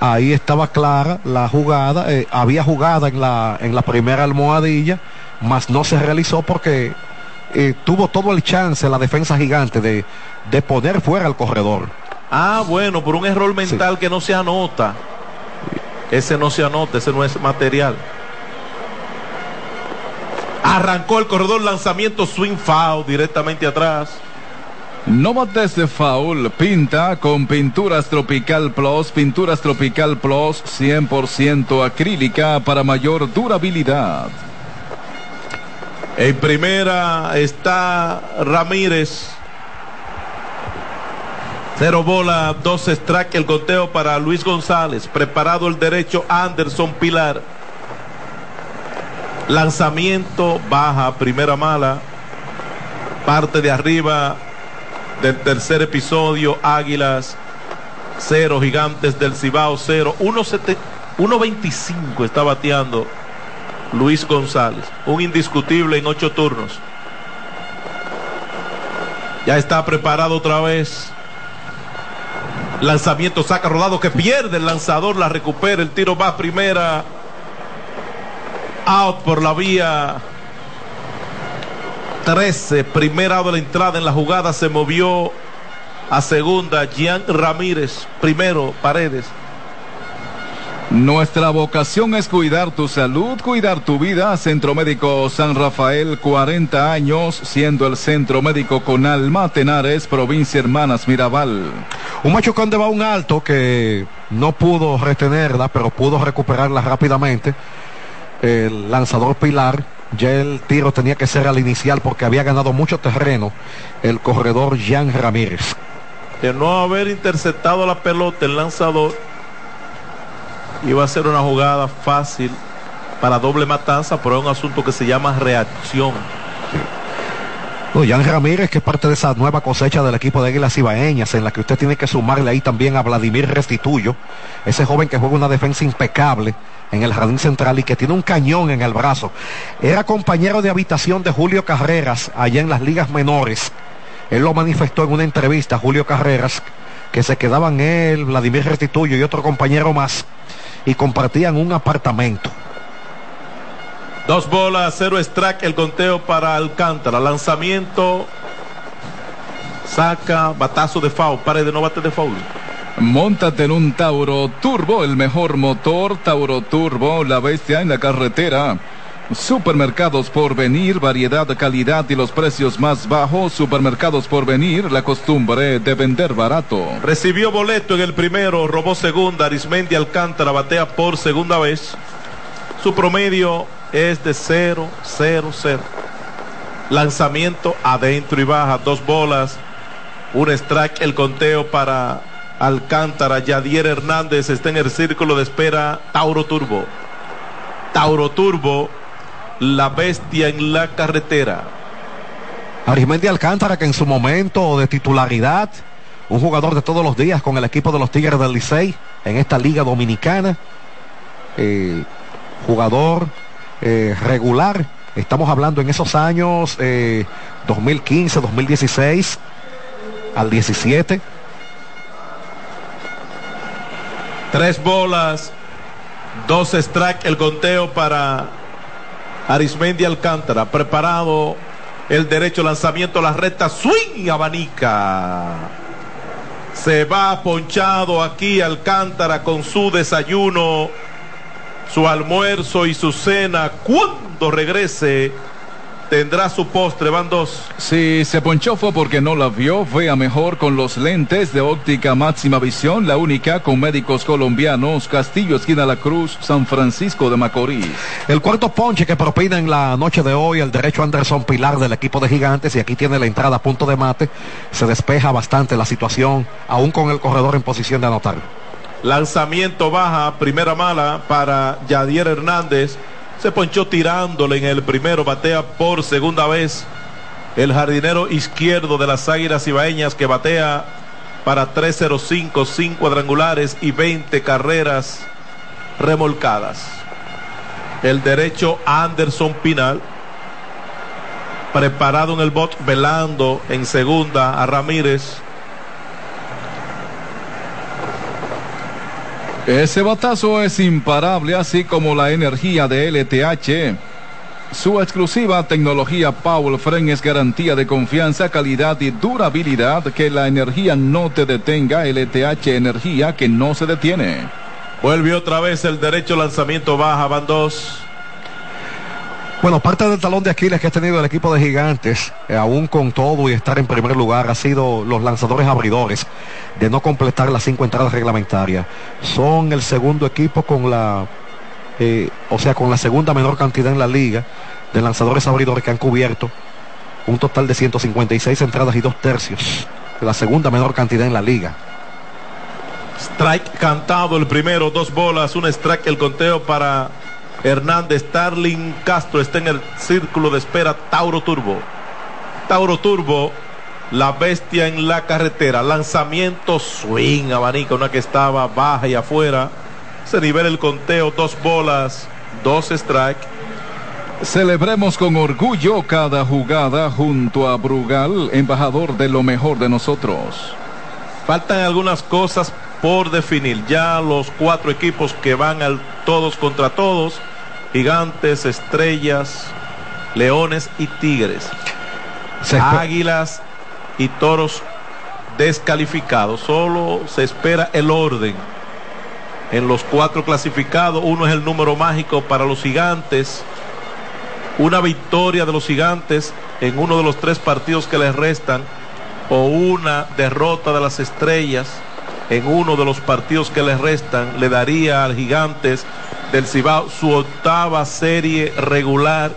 ahí estaba clara la jugada, eh, había jugada en la, en la primera almohadilla, mas no se realizó porque eh, tuvo todo el chance la defensa gigante de, de poner fuera al corredor. Ah, bueno, por un error mental que no se anota. Ese no se anota, ese no es material. Arrancó el corredor, lanzamiento swing foul directamente atrás. No bates de foul, pinta con Pinturas Tropical Plus, Pinturas Tropical Plus 100% acrílica para mayor durabilidad. En primera está Ramírez. Cero bola, dos strike el goteo para Luis González. Preparado el derecho Anderson Pilar. Lanzamiento baja, primera mala. Parte de arriba del tercer episodio, Águilas 0, Gigantes del Cibao 0, 1.25 está bateando Luis González, un indiscutible en ocho turnos. Ya está preparado otra vez. Lanzamiento saca rodado que pierde el lanzador, la recupera, el tiro va primera. Out por la vía 13, primera de la entrada en la jugada, se movió a segunda, Gian Ramírez, primero, Paredes. Nuestra vocación es cuidar tu salud, cuidar tu vida. Centro Médico San Rafael, 40 años, siendo el centro médico con Alma Tenares, provincia Hermanas Mirabal. Un machucón de va un alto que no pudo retenerla, pero pudo recuperarla rápidamente. El lanzador Pilar ya el tiro tenía que ser al inicial porque había ganado mucho terreno el corredor Jean Ramírez. De no haber interceptado la pelota el lanzador, iba a ser una jugada fácil para doble matanza, pero es un asunto que se llama reacción. Ramírez, que es parte de esa nueva cosecha del equipo de Águilas Ibaeñas, en la que usted tiene que sumarle ahí también a Vladimir Restituyo, ese joven que juega una defensa impecable en el jardín central y que tiene un cañón en el brazo. Era compañero de habitación de Julio Carreras allá en las ligas menores. Él lo manifestó en una entrevista, Julio Carreras, que se quedaban él, Vladimir Restituyo y otro compañero más y compartían un apartamento. Dos bolas, cero strike, el conteo para Alcántara. Lanzamiento, saca, batazo de foul, pare de no bate de foul. Móntate en un Tauro Turbo, el mejor motor, Tauro Turbo, la bestia en la carretera. Supermercados por venir, variedad, calidad y los precios más bajos. Supermercados por venir, la costumbre de vender barato. Recibió boleto en el primero, robó segunda, Arismendi Alcántara batea por segunda vez. Su promedio es de 0, 0, 0. Lanzamiento adentro y baja, dos bolas, un strike, el conteo para Alcántara. Yadier Hernández está en el círculo de espera, Tauro Turbo. Tauro Turbo, la bestia en la carretera. Arismendi Alcántara, que en su momento de titularidad, un jugador de todos los días con el equipo de los Tigres del Licey en esta liga dominicana. Eh, jugador eh, regular. Estamos hablando en esos años eh, 2015, 2016 al 17. Tres bolas, dos strike, el conteo para Arismendi Alcántara. Preparado el derecho lanzamiento, la recta, swing abanica. Se va ponchado aquí Alcántara con su desayuno su almuerzo y su cena. Cuando regrese, tendrá su postre. Van dos. Si se ponchó fue porque no la vio. Vea mejor con los lentes de óptica máxima visión, la única con médicos colombianos. Castillo, esquina La Cruz, San Francisco de Macorís. El cuarto ponche que propina en la noche de hoy el derecho Anderson Pilar del equipo de Gigantes. Y aquí tiene la entrada a punto de mate. Se despeja bastante la situación, aún con el corredor en posición de anotar. Lanzamiento baja, primera mala para Yadier Hernández. Se ponchó tirándole en el primero, batea por segunda vez. El jardinero izquierdo de las Águilas Ibaeñas que batea para 305, 5 cuadrangulares y 20 carreras remolcadas. El derecho Anderson Pinal, preparado en el bot, velando en segunda a Ramírez. Ese batazo es imparable, así como la energía de LTH. Su exclusiva tecnología Power Frame es garantía de confianza, calidad y durabilidad. Que la energía no te detenga. LTH Energía que no se detiene. Vuelve otra vez el derecho lanzamiento baja, van dos. Bueno, parte del talón de Aquiles que ha tenido el equipo de Gigantes, eh, aún con todo y estar en primer lugar, ha sido los lanzadores abridores de no completar las cinco entradas reglamentarias. Son el segundo equipo con la, eh, o sea, con la segunda menor cantidad en la liga de lanzadores abridores que han cubierto un total de 156 entradas y dos tercios. La segunda menor cantidad en la liga. Strike cantado el primero, dos bolas, un strike el conteo para Hernández, Starling Castro está en el círculo de espera Tauro Turbo. Tauro Turbo, la bestia en la carretera. Lanzamiento swing, abanica, una que estaba baja y afuera. Se nivela el conteo, dos bolas, dos strike. Celebremos con orgullo cada jugada junto a Brugal, embajador de lo mejor de nosotros. Faltan algunas cosas por definir. Ya los cuatro equipos que van al todos contra todos, gigantes, estrellas, leones y tigres. Águilas y toros descalificados. Solo se espera el orden. En los cuatro clasificados, uno es el número mágico para los gigantes. Una victoria de los gigantes en uno de los tres partidos que les restan o una derrota de las estrellas en uno de los partidos que les restan le daría al Gigantes del Cibao su octava serie regular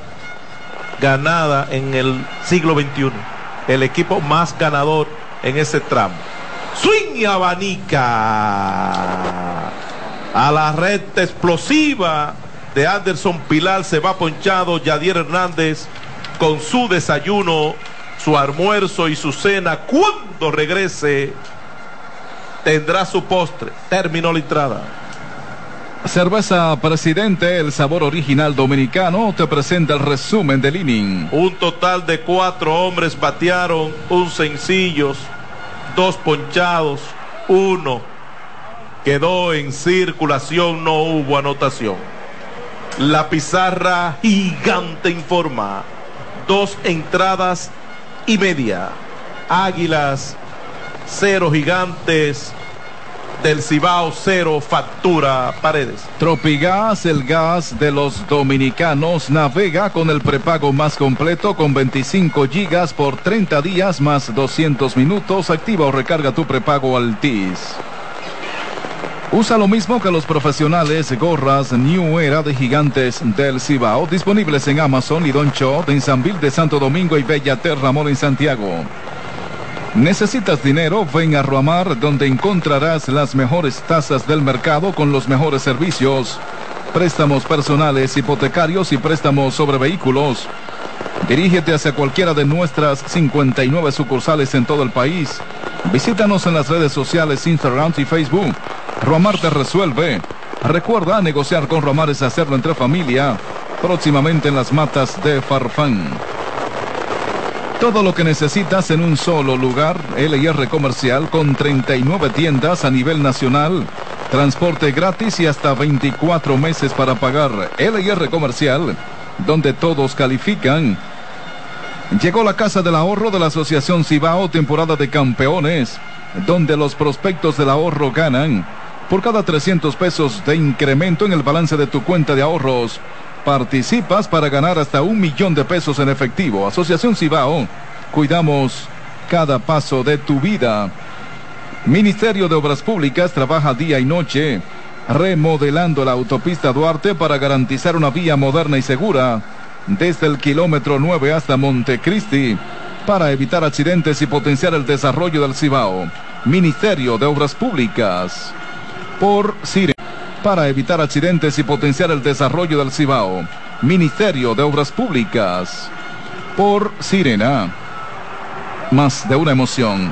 ganada en el siglo XXI. El equipo más ganador en ese tramo. Swing y abanica. A la red explosiva de Anderson Pilar se va ponchado Yadier Hernández con su desayuno, su almuerzo y su cena. Cuando regrese tendrá su postre. Terminó la entrada. Cerveza Presidente, el sabor original dominicano, te presenta el resumen del inning. Un total de cuatro hombres batearon, un sencillos, dos ponchados, uno quedó en circulación, no hubo anotación. La pizarra gigante informa, dos entradas y media. Águilas cero gigantes del Cibao cero factura paredes. Tropigas, el gas de los dominicanos, navega con el prepago más completo con 25 gigas por 30 días más 200 minutos. Activa o recarga tu prepago Altis. Usa lo mismo que los profesionales gorras New Era de Gigantes del Cibao, disponibles en Amazon y Don Shot en San Vil de Santo Domingo y Bella Terra Mall en Santiago. ¿Necesitas dinero? Ven a Ruamar donde encontrarás las mejores tasas del mercado con los mejores servicios. Préstamos personales, hipotecarios y préstamos sobre vehículos. Dirígete hacia cualquiera de nuestras 59 sucursales en todo el país. Visítanos en las redes sociales Instagram y Facebook. Ruamar te resuelve. Recuerda negociar con Ruamar es hacerlo entre familia. Próximamente en las matas de Farfán. Todo lo que necesitas en un solo lugar, LIR Comercial con 39 tiendas a nivel nacional. Transporte gratis y hasta 24 meses para pagar. LIR Comercial, donde todos califican. Llegó la Casa del Ahorro de la Asociación Cibao, temporada de campeones, donde los prospectos del ahorro ganan. Por cada 300 pesos de incremento en el balance de tu cuenta de ahorros, participas para ganar hasta un millón de pesos en efectivo. Asociación Cibao, cuidamos cada paso de tu vida. Ministerio de Obras Públicas trabaja día y noche remodelando la autopista Duarte para garantizar una vía moderna y segura desde el kilómetro 9 hasta Montecristi para evitar accidentes y potenciar el desarrollo del Cibao. Ministerio de Obras Públicas por Cire para evitar accidentes y potenciar el desarrollo del Cibao. Ministerio de Obras Públicas. Por Sirena. Más de una emoción.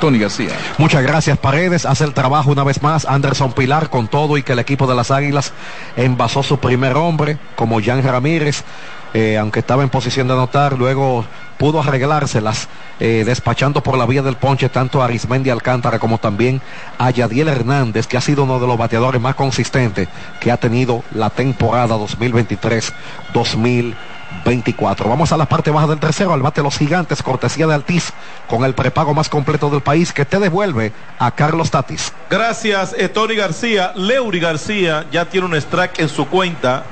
Tony García. Muchas gracias Paredes. Hace el trabajo una vez más Anderson Pilar con todo y que el equipo de las Águilas envasó su primer hombre como Jan Ramírez. Eh, aunque estaba en posición de anotar, luego pudo arreglárselas, eh, despachando por la vía del ponche tanto a Arismendi Alcántara como también a Yadiel Hernández, que ha sido uno de los bateadores más consistentes que ha tenido la temporada 2023-2024. Vamos a la parte baja del tercero, al bate los gigantes, cortesía de Altiz, con el prepago más completo del país, que te devuelve a Carlos Tatis. Gracias, Tony García. Leury García ya tiene un strike en su cuenta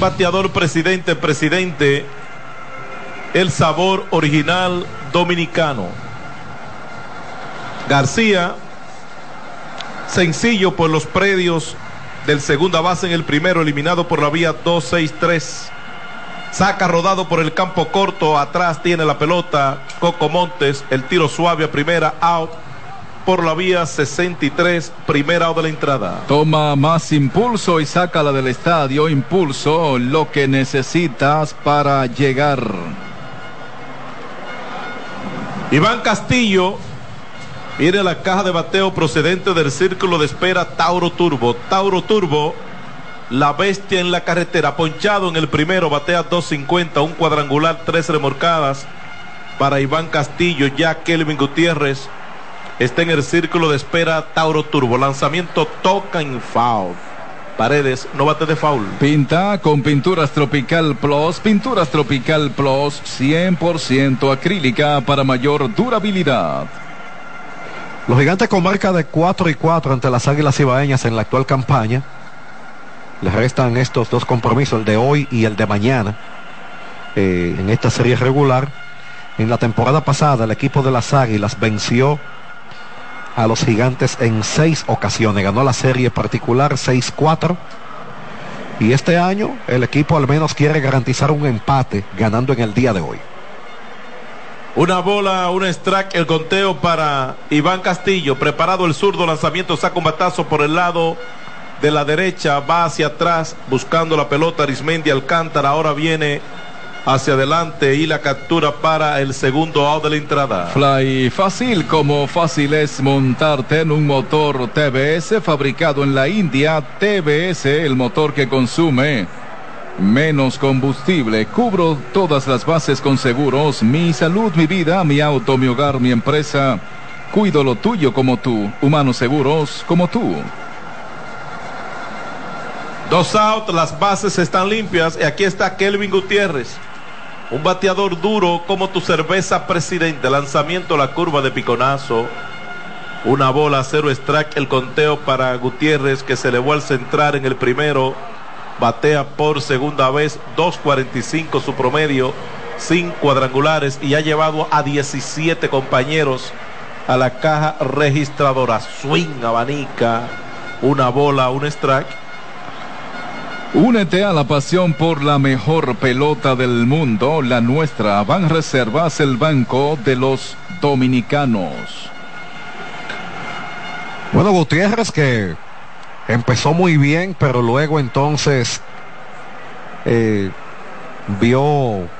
bateador presidente, presidente, el sabor original dominicano. García, sencillo por los predios del segunda base en el primero, eliminado por la vía 2-6-3. Saca rodado por el campo corto, atrás tiene la pelota Coco Montes, el tiro suave a primera, out por la vía 63, primera de la entrada. Toma más impulso y sácala del estadio. Impulso, lo que necesitas para llegar. Iván Castillo viene la caja de bateo procedente del círculo de espera Tauro Turbo. Tauro Turbo, la bestia en la carretera, ponchado en el primero, batea 250, un cuadrangular, tres remorcadas para Iván Castillo, ya Kelvin Gutiérrez está en el círculo de espera Tauro Turbo. Lanzamiento toca en foul. Paredes, no bate de foul. Pinta con Pinturas Tropical Plus. Pinturas Tropical Plus 100% acrílica para mayor durabilidad. Los gigantes con marca de 4 y 4 ante las Águilas Ibaeñas en la actual campaña. Les restan estos dos compromisos, el de hoy y el de mañana, eh, en esta serie regular. En la temporada pasada, el equipo de las Águilas venció a los gigantes en seis ocasiones. Ganó la serie particular 6-4. Y este año el equipo al menos quiere garantizar un empate ganando en el día de hoy. Una bola, un strike, el conteo para Iván Castillo. Preparado el zurdo, lanzamiento, saca un batazo por el lado de la derecha, va hacia atrás buscando la pelota. Arismendi Alcántara ahora viene hacia adelante y la captura para el segundo out de la entrada. Fly fácil como fácil es montarte en un motor TBS fabricado en la India. TBS, el motor que consume menos combustible. Cubro todas las bases con seguros. Mi salud, mi vida, mi auto, mi hogar, mi empresa. Cuido lo tuyo como tú. Humanos seguros como tú. Dos out, las bases están limpias y aquí está Kelvin Gutiérrez. Un bateador duro como tu cerveza presidente. Lanzamiento la curva de piconazo. Una bola, cero strike. El conteo para Gutiérrez que se elevó al centrar en el primero. Batea por segunda vez. 2.45 su promedio. Sin cuadrangulares. Y ha llevado a 17 compañeros a la caja registradora. Swing, abanica. Una bola, un strike. Únete a la pasión por la mejor pelota del mundo, la nuestra. Van Reservas, el banco de los dominicanos. Bueno, Gutiérrez que empezó muy bien, pero luego entonces eh, vio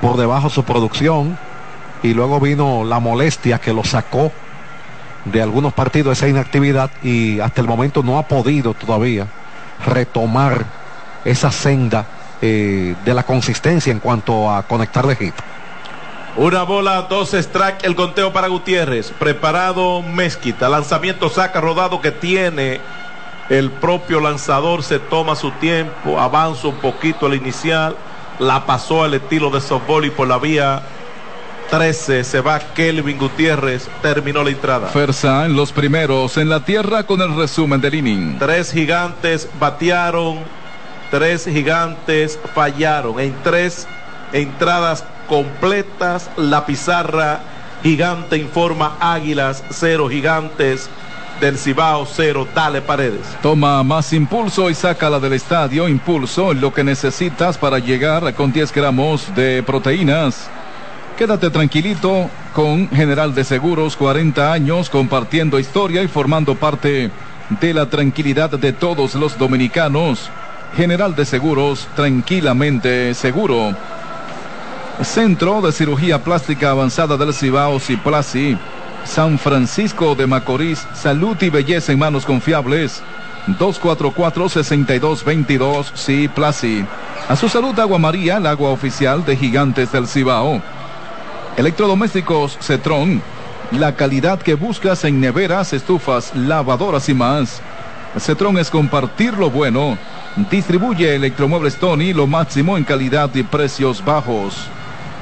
por debajo su producción y luego vino la molestia que lo sacó de algunos partidos esa inactividad y hasta el momento no ha podido todavía retomar esa senda eh, de la consistencia en cuanto a conectar de hit. Una bola, dos strike, el conteo para Gutiérrez. Preparado Mezquita. Lanzamiento saca rodado que tiene el propio lanzador. Se toma su tiempo, avanza un poquito al inicial. La pasó al estilo de softball y por la vía 13 se va Kelvin Gutiérrez, terminó la entrada. Fersa en los primeros en la tierra con el resumen del inning. Tres gigantes batearon, tres gigantes fallaron. En tres entradas completas, la pizarra gigante informa Águilas, cero gigantes. Del Cibao cero, dale paredes. Toma más impulso y sácala del estadio. Impulso, lo que necesitas para llegar con 10 gramos de proteínas. Quédate tranquilito con General de Seguros, 40 años compartiendo historia y formando parte de la tranquilidad de todos los dominicanos. General de Seguros, tranquilamente seguro. Centro de Cirugía Plástica Avanzada del Cibao, Ciplasi. San Francisco de Macorís, salud y belleza en manos confiables. 244-6222, Ciplasi. A su salud, Agua María, el agua oficial de Gigantes del Cibao. Electrodomésticos Cetrón, la calidad que buscas en neveras, estufas, lavadoras y más. Cetrón es compartir lo bueno. Distribuye Electromuebles Tony lo máximo en calidad y precios bajos.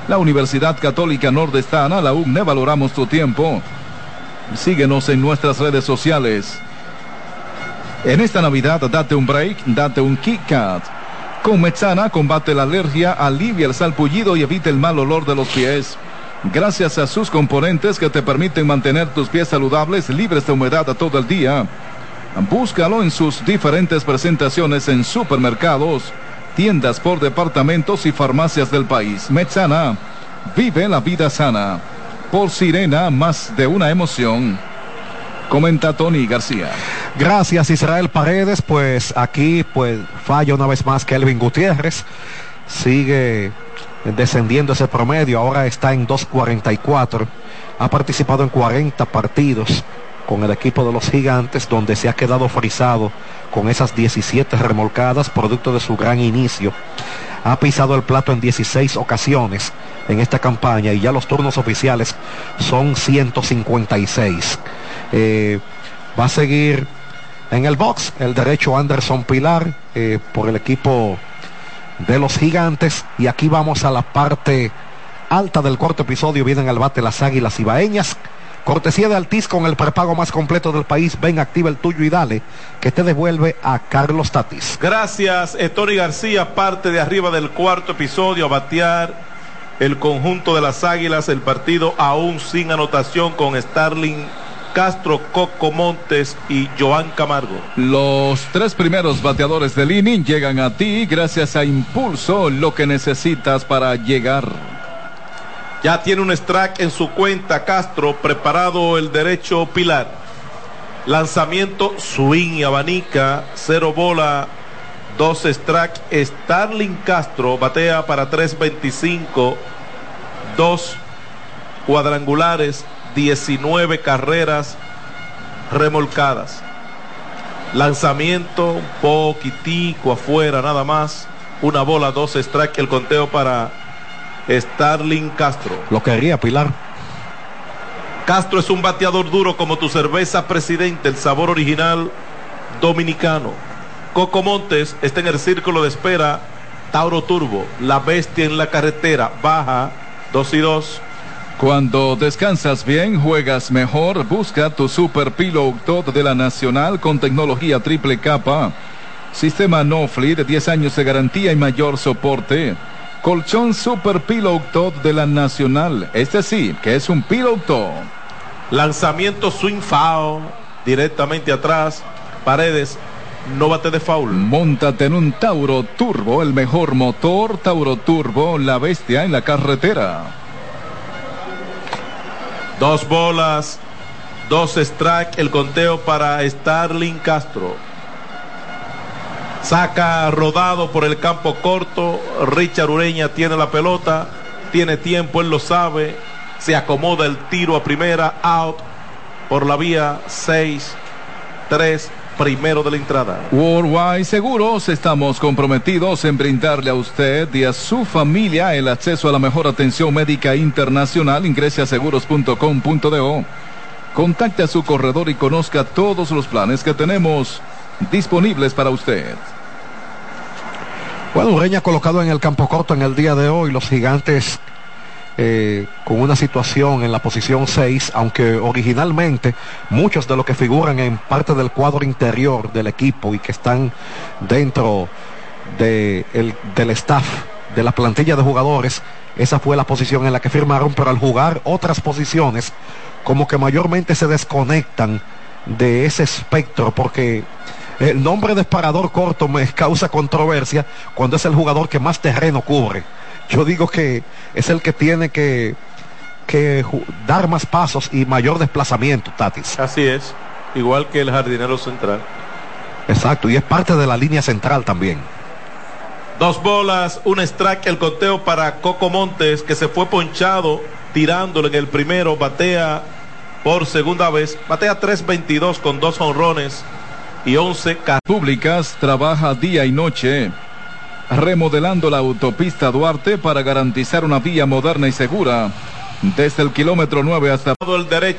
La Universidad Católica Nordestana, la UNE, valoramos tu tiempo. Síguenos en nuestras redes sociales. En esta Navidad, date un break, date un Kit Kat. Con Mexana combate la alergia, alivia el salpullido y evita el mal olor de los pies. Gracias a sus componentes que te permiten mantener tus pies saludables, libres de humedad a todo el día. Búscalo en sus diferentes presentaciones en supermercados, tiendas por departamentos y farmacias del país. Mexana, vive la vida sana. Por Sirena, más de una emoción. Comenta Tony García. Gracias Israel Paredes, pues aquí pues falla una vez más Kelvin Gutiérrez. Sigue descendiendo ese promedio, ahora está en 2.44. Ha participado en 40 partidos con el equipo de los gigantes, donde se ha quedado frisado con esas 17 remolcadas, producto de su gran inicio. Ha pisado el plato en 16 ocasiones en esta campaña y ya los turnos oficiales son 156. Eh, va a seguir en el box el derecho Anderson Pilar eh, por el equipo de los gigantes. Y aquí vamos a la parte alta del cuarto episodio. Vienen al bate las águilas ibaeñas. Cortesía de Altiz con el prepago más completo del país. Ven, activa el tuyo y dale, que te devuelve a Carlos Tatis. Gracias, Tony García, parte de arriba del cuarto episodio, a batear el conjunto de las águilas, el partido aún sin anotación con Starling Castro, Coco Montes y Joan Camargo. Los tres primeros bateadores del inning llegan a ti gracias a Impulso, lo que necesitas para llegar. Ya tiene un strike en su cuenta Castro, preparado el derecho Pilar. Lanzamiento, swing y abanica, cero bola, dos strike. Starling Castro batea para 3.25, dos cuadrangulares, 19 carreras remolcadas. Lanzamiento un poquitico afuera nada más. Una bola, dos strike, el conteo para Starling Castro. Lo quería Pilar. Castro es un bateador duro como tu cerveza presidente, el sabor original dominicano. Coco Montes está en el círculo de espera. Tauro Turbo, la bestia en la carretera, baja 2 y 2. Cuando descansas bien, juegas mejor. Busca tu Super Pillow Tot de la Nacional con tecnología triple capa. Sistema no de 10 años de garantía y mayor soporte. Colchón Super Pillow Tot de la Nacional. Este sí, que es un Pillow Tot. Lanzamiento swing foul directamente atrás. Paredes no bate de foul. Móntate en un Tauro Turbo, el mejor motor Tauro Turbo, la bestia en la carretera. Dos bolas, dos strike, el conteo para Starling Castro. Saca rodado por el campo corto. Richard Ureña tiene la pelota, tiene tiempo, él lo sabe. Se acomoda el tiro a primera, out por la vía 6, 3, primero de la entrada. Worldwide Seguros, estamos comprometidos en brindarle a usted y a su familia el acceso a la mejor atención médica internacional. Ingrese a seguros.com.do. Contacte a su corredor y conozca todos los planes que tenemos disponibles para usted. Bueno, Ureña colocado en el campo corto en el día de hoy. Los gigantes eh, con una situación en la posición 6, aunque originalmente muchos de los que figuran en parte del cuadro interior del equipo y que están dentro de el, del staff de la plantilla de jugadores, esa fue la posición en la que firmaron, pero al jugar otras posiciones, como que mayormente se desconectan de ese espectro, porque el nombre de disparador corto me [LAUGHS] causa controversia cuando es el jugador que más terreno cubre. Yo digo que es el que tiene que, que dar más pasos y mayor desplazamiento, Tatis. Así es, igual que el jardinero central. Exacto, y es parte de la línea central también. Dos bolas, un strike, el conteo para Coco Montes, que se fue ponchado tirándolo en el primero, batea por segunda vez, batea 3.22 con dos honrones y 11 carreras. Públicas trabaja día y noche remodelando la autopista Duarte para garantizar una vía moderna y segura desde el kilómetro 9 hasta el derecho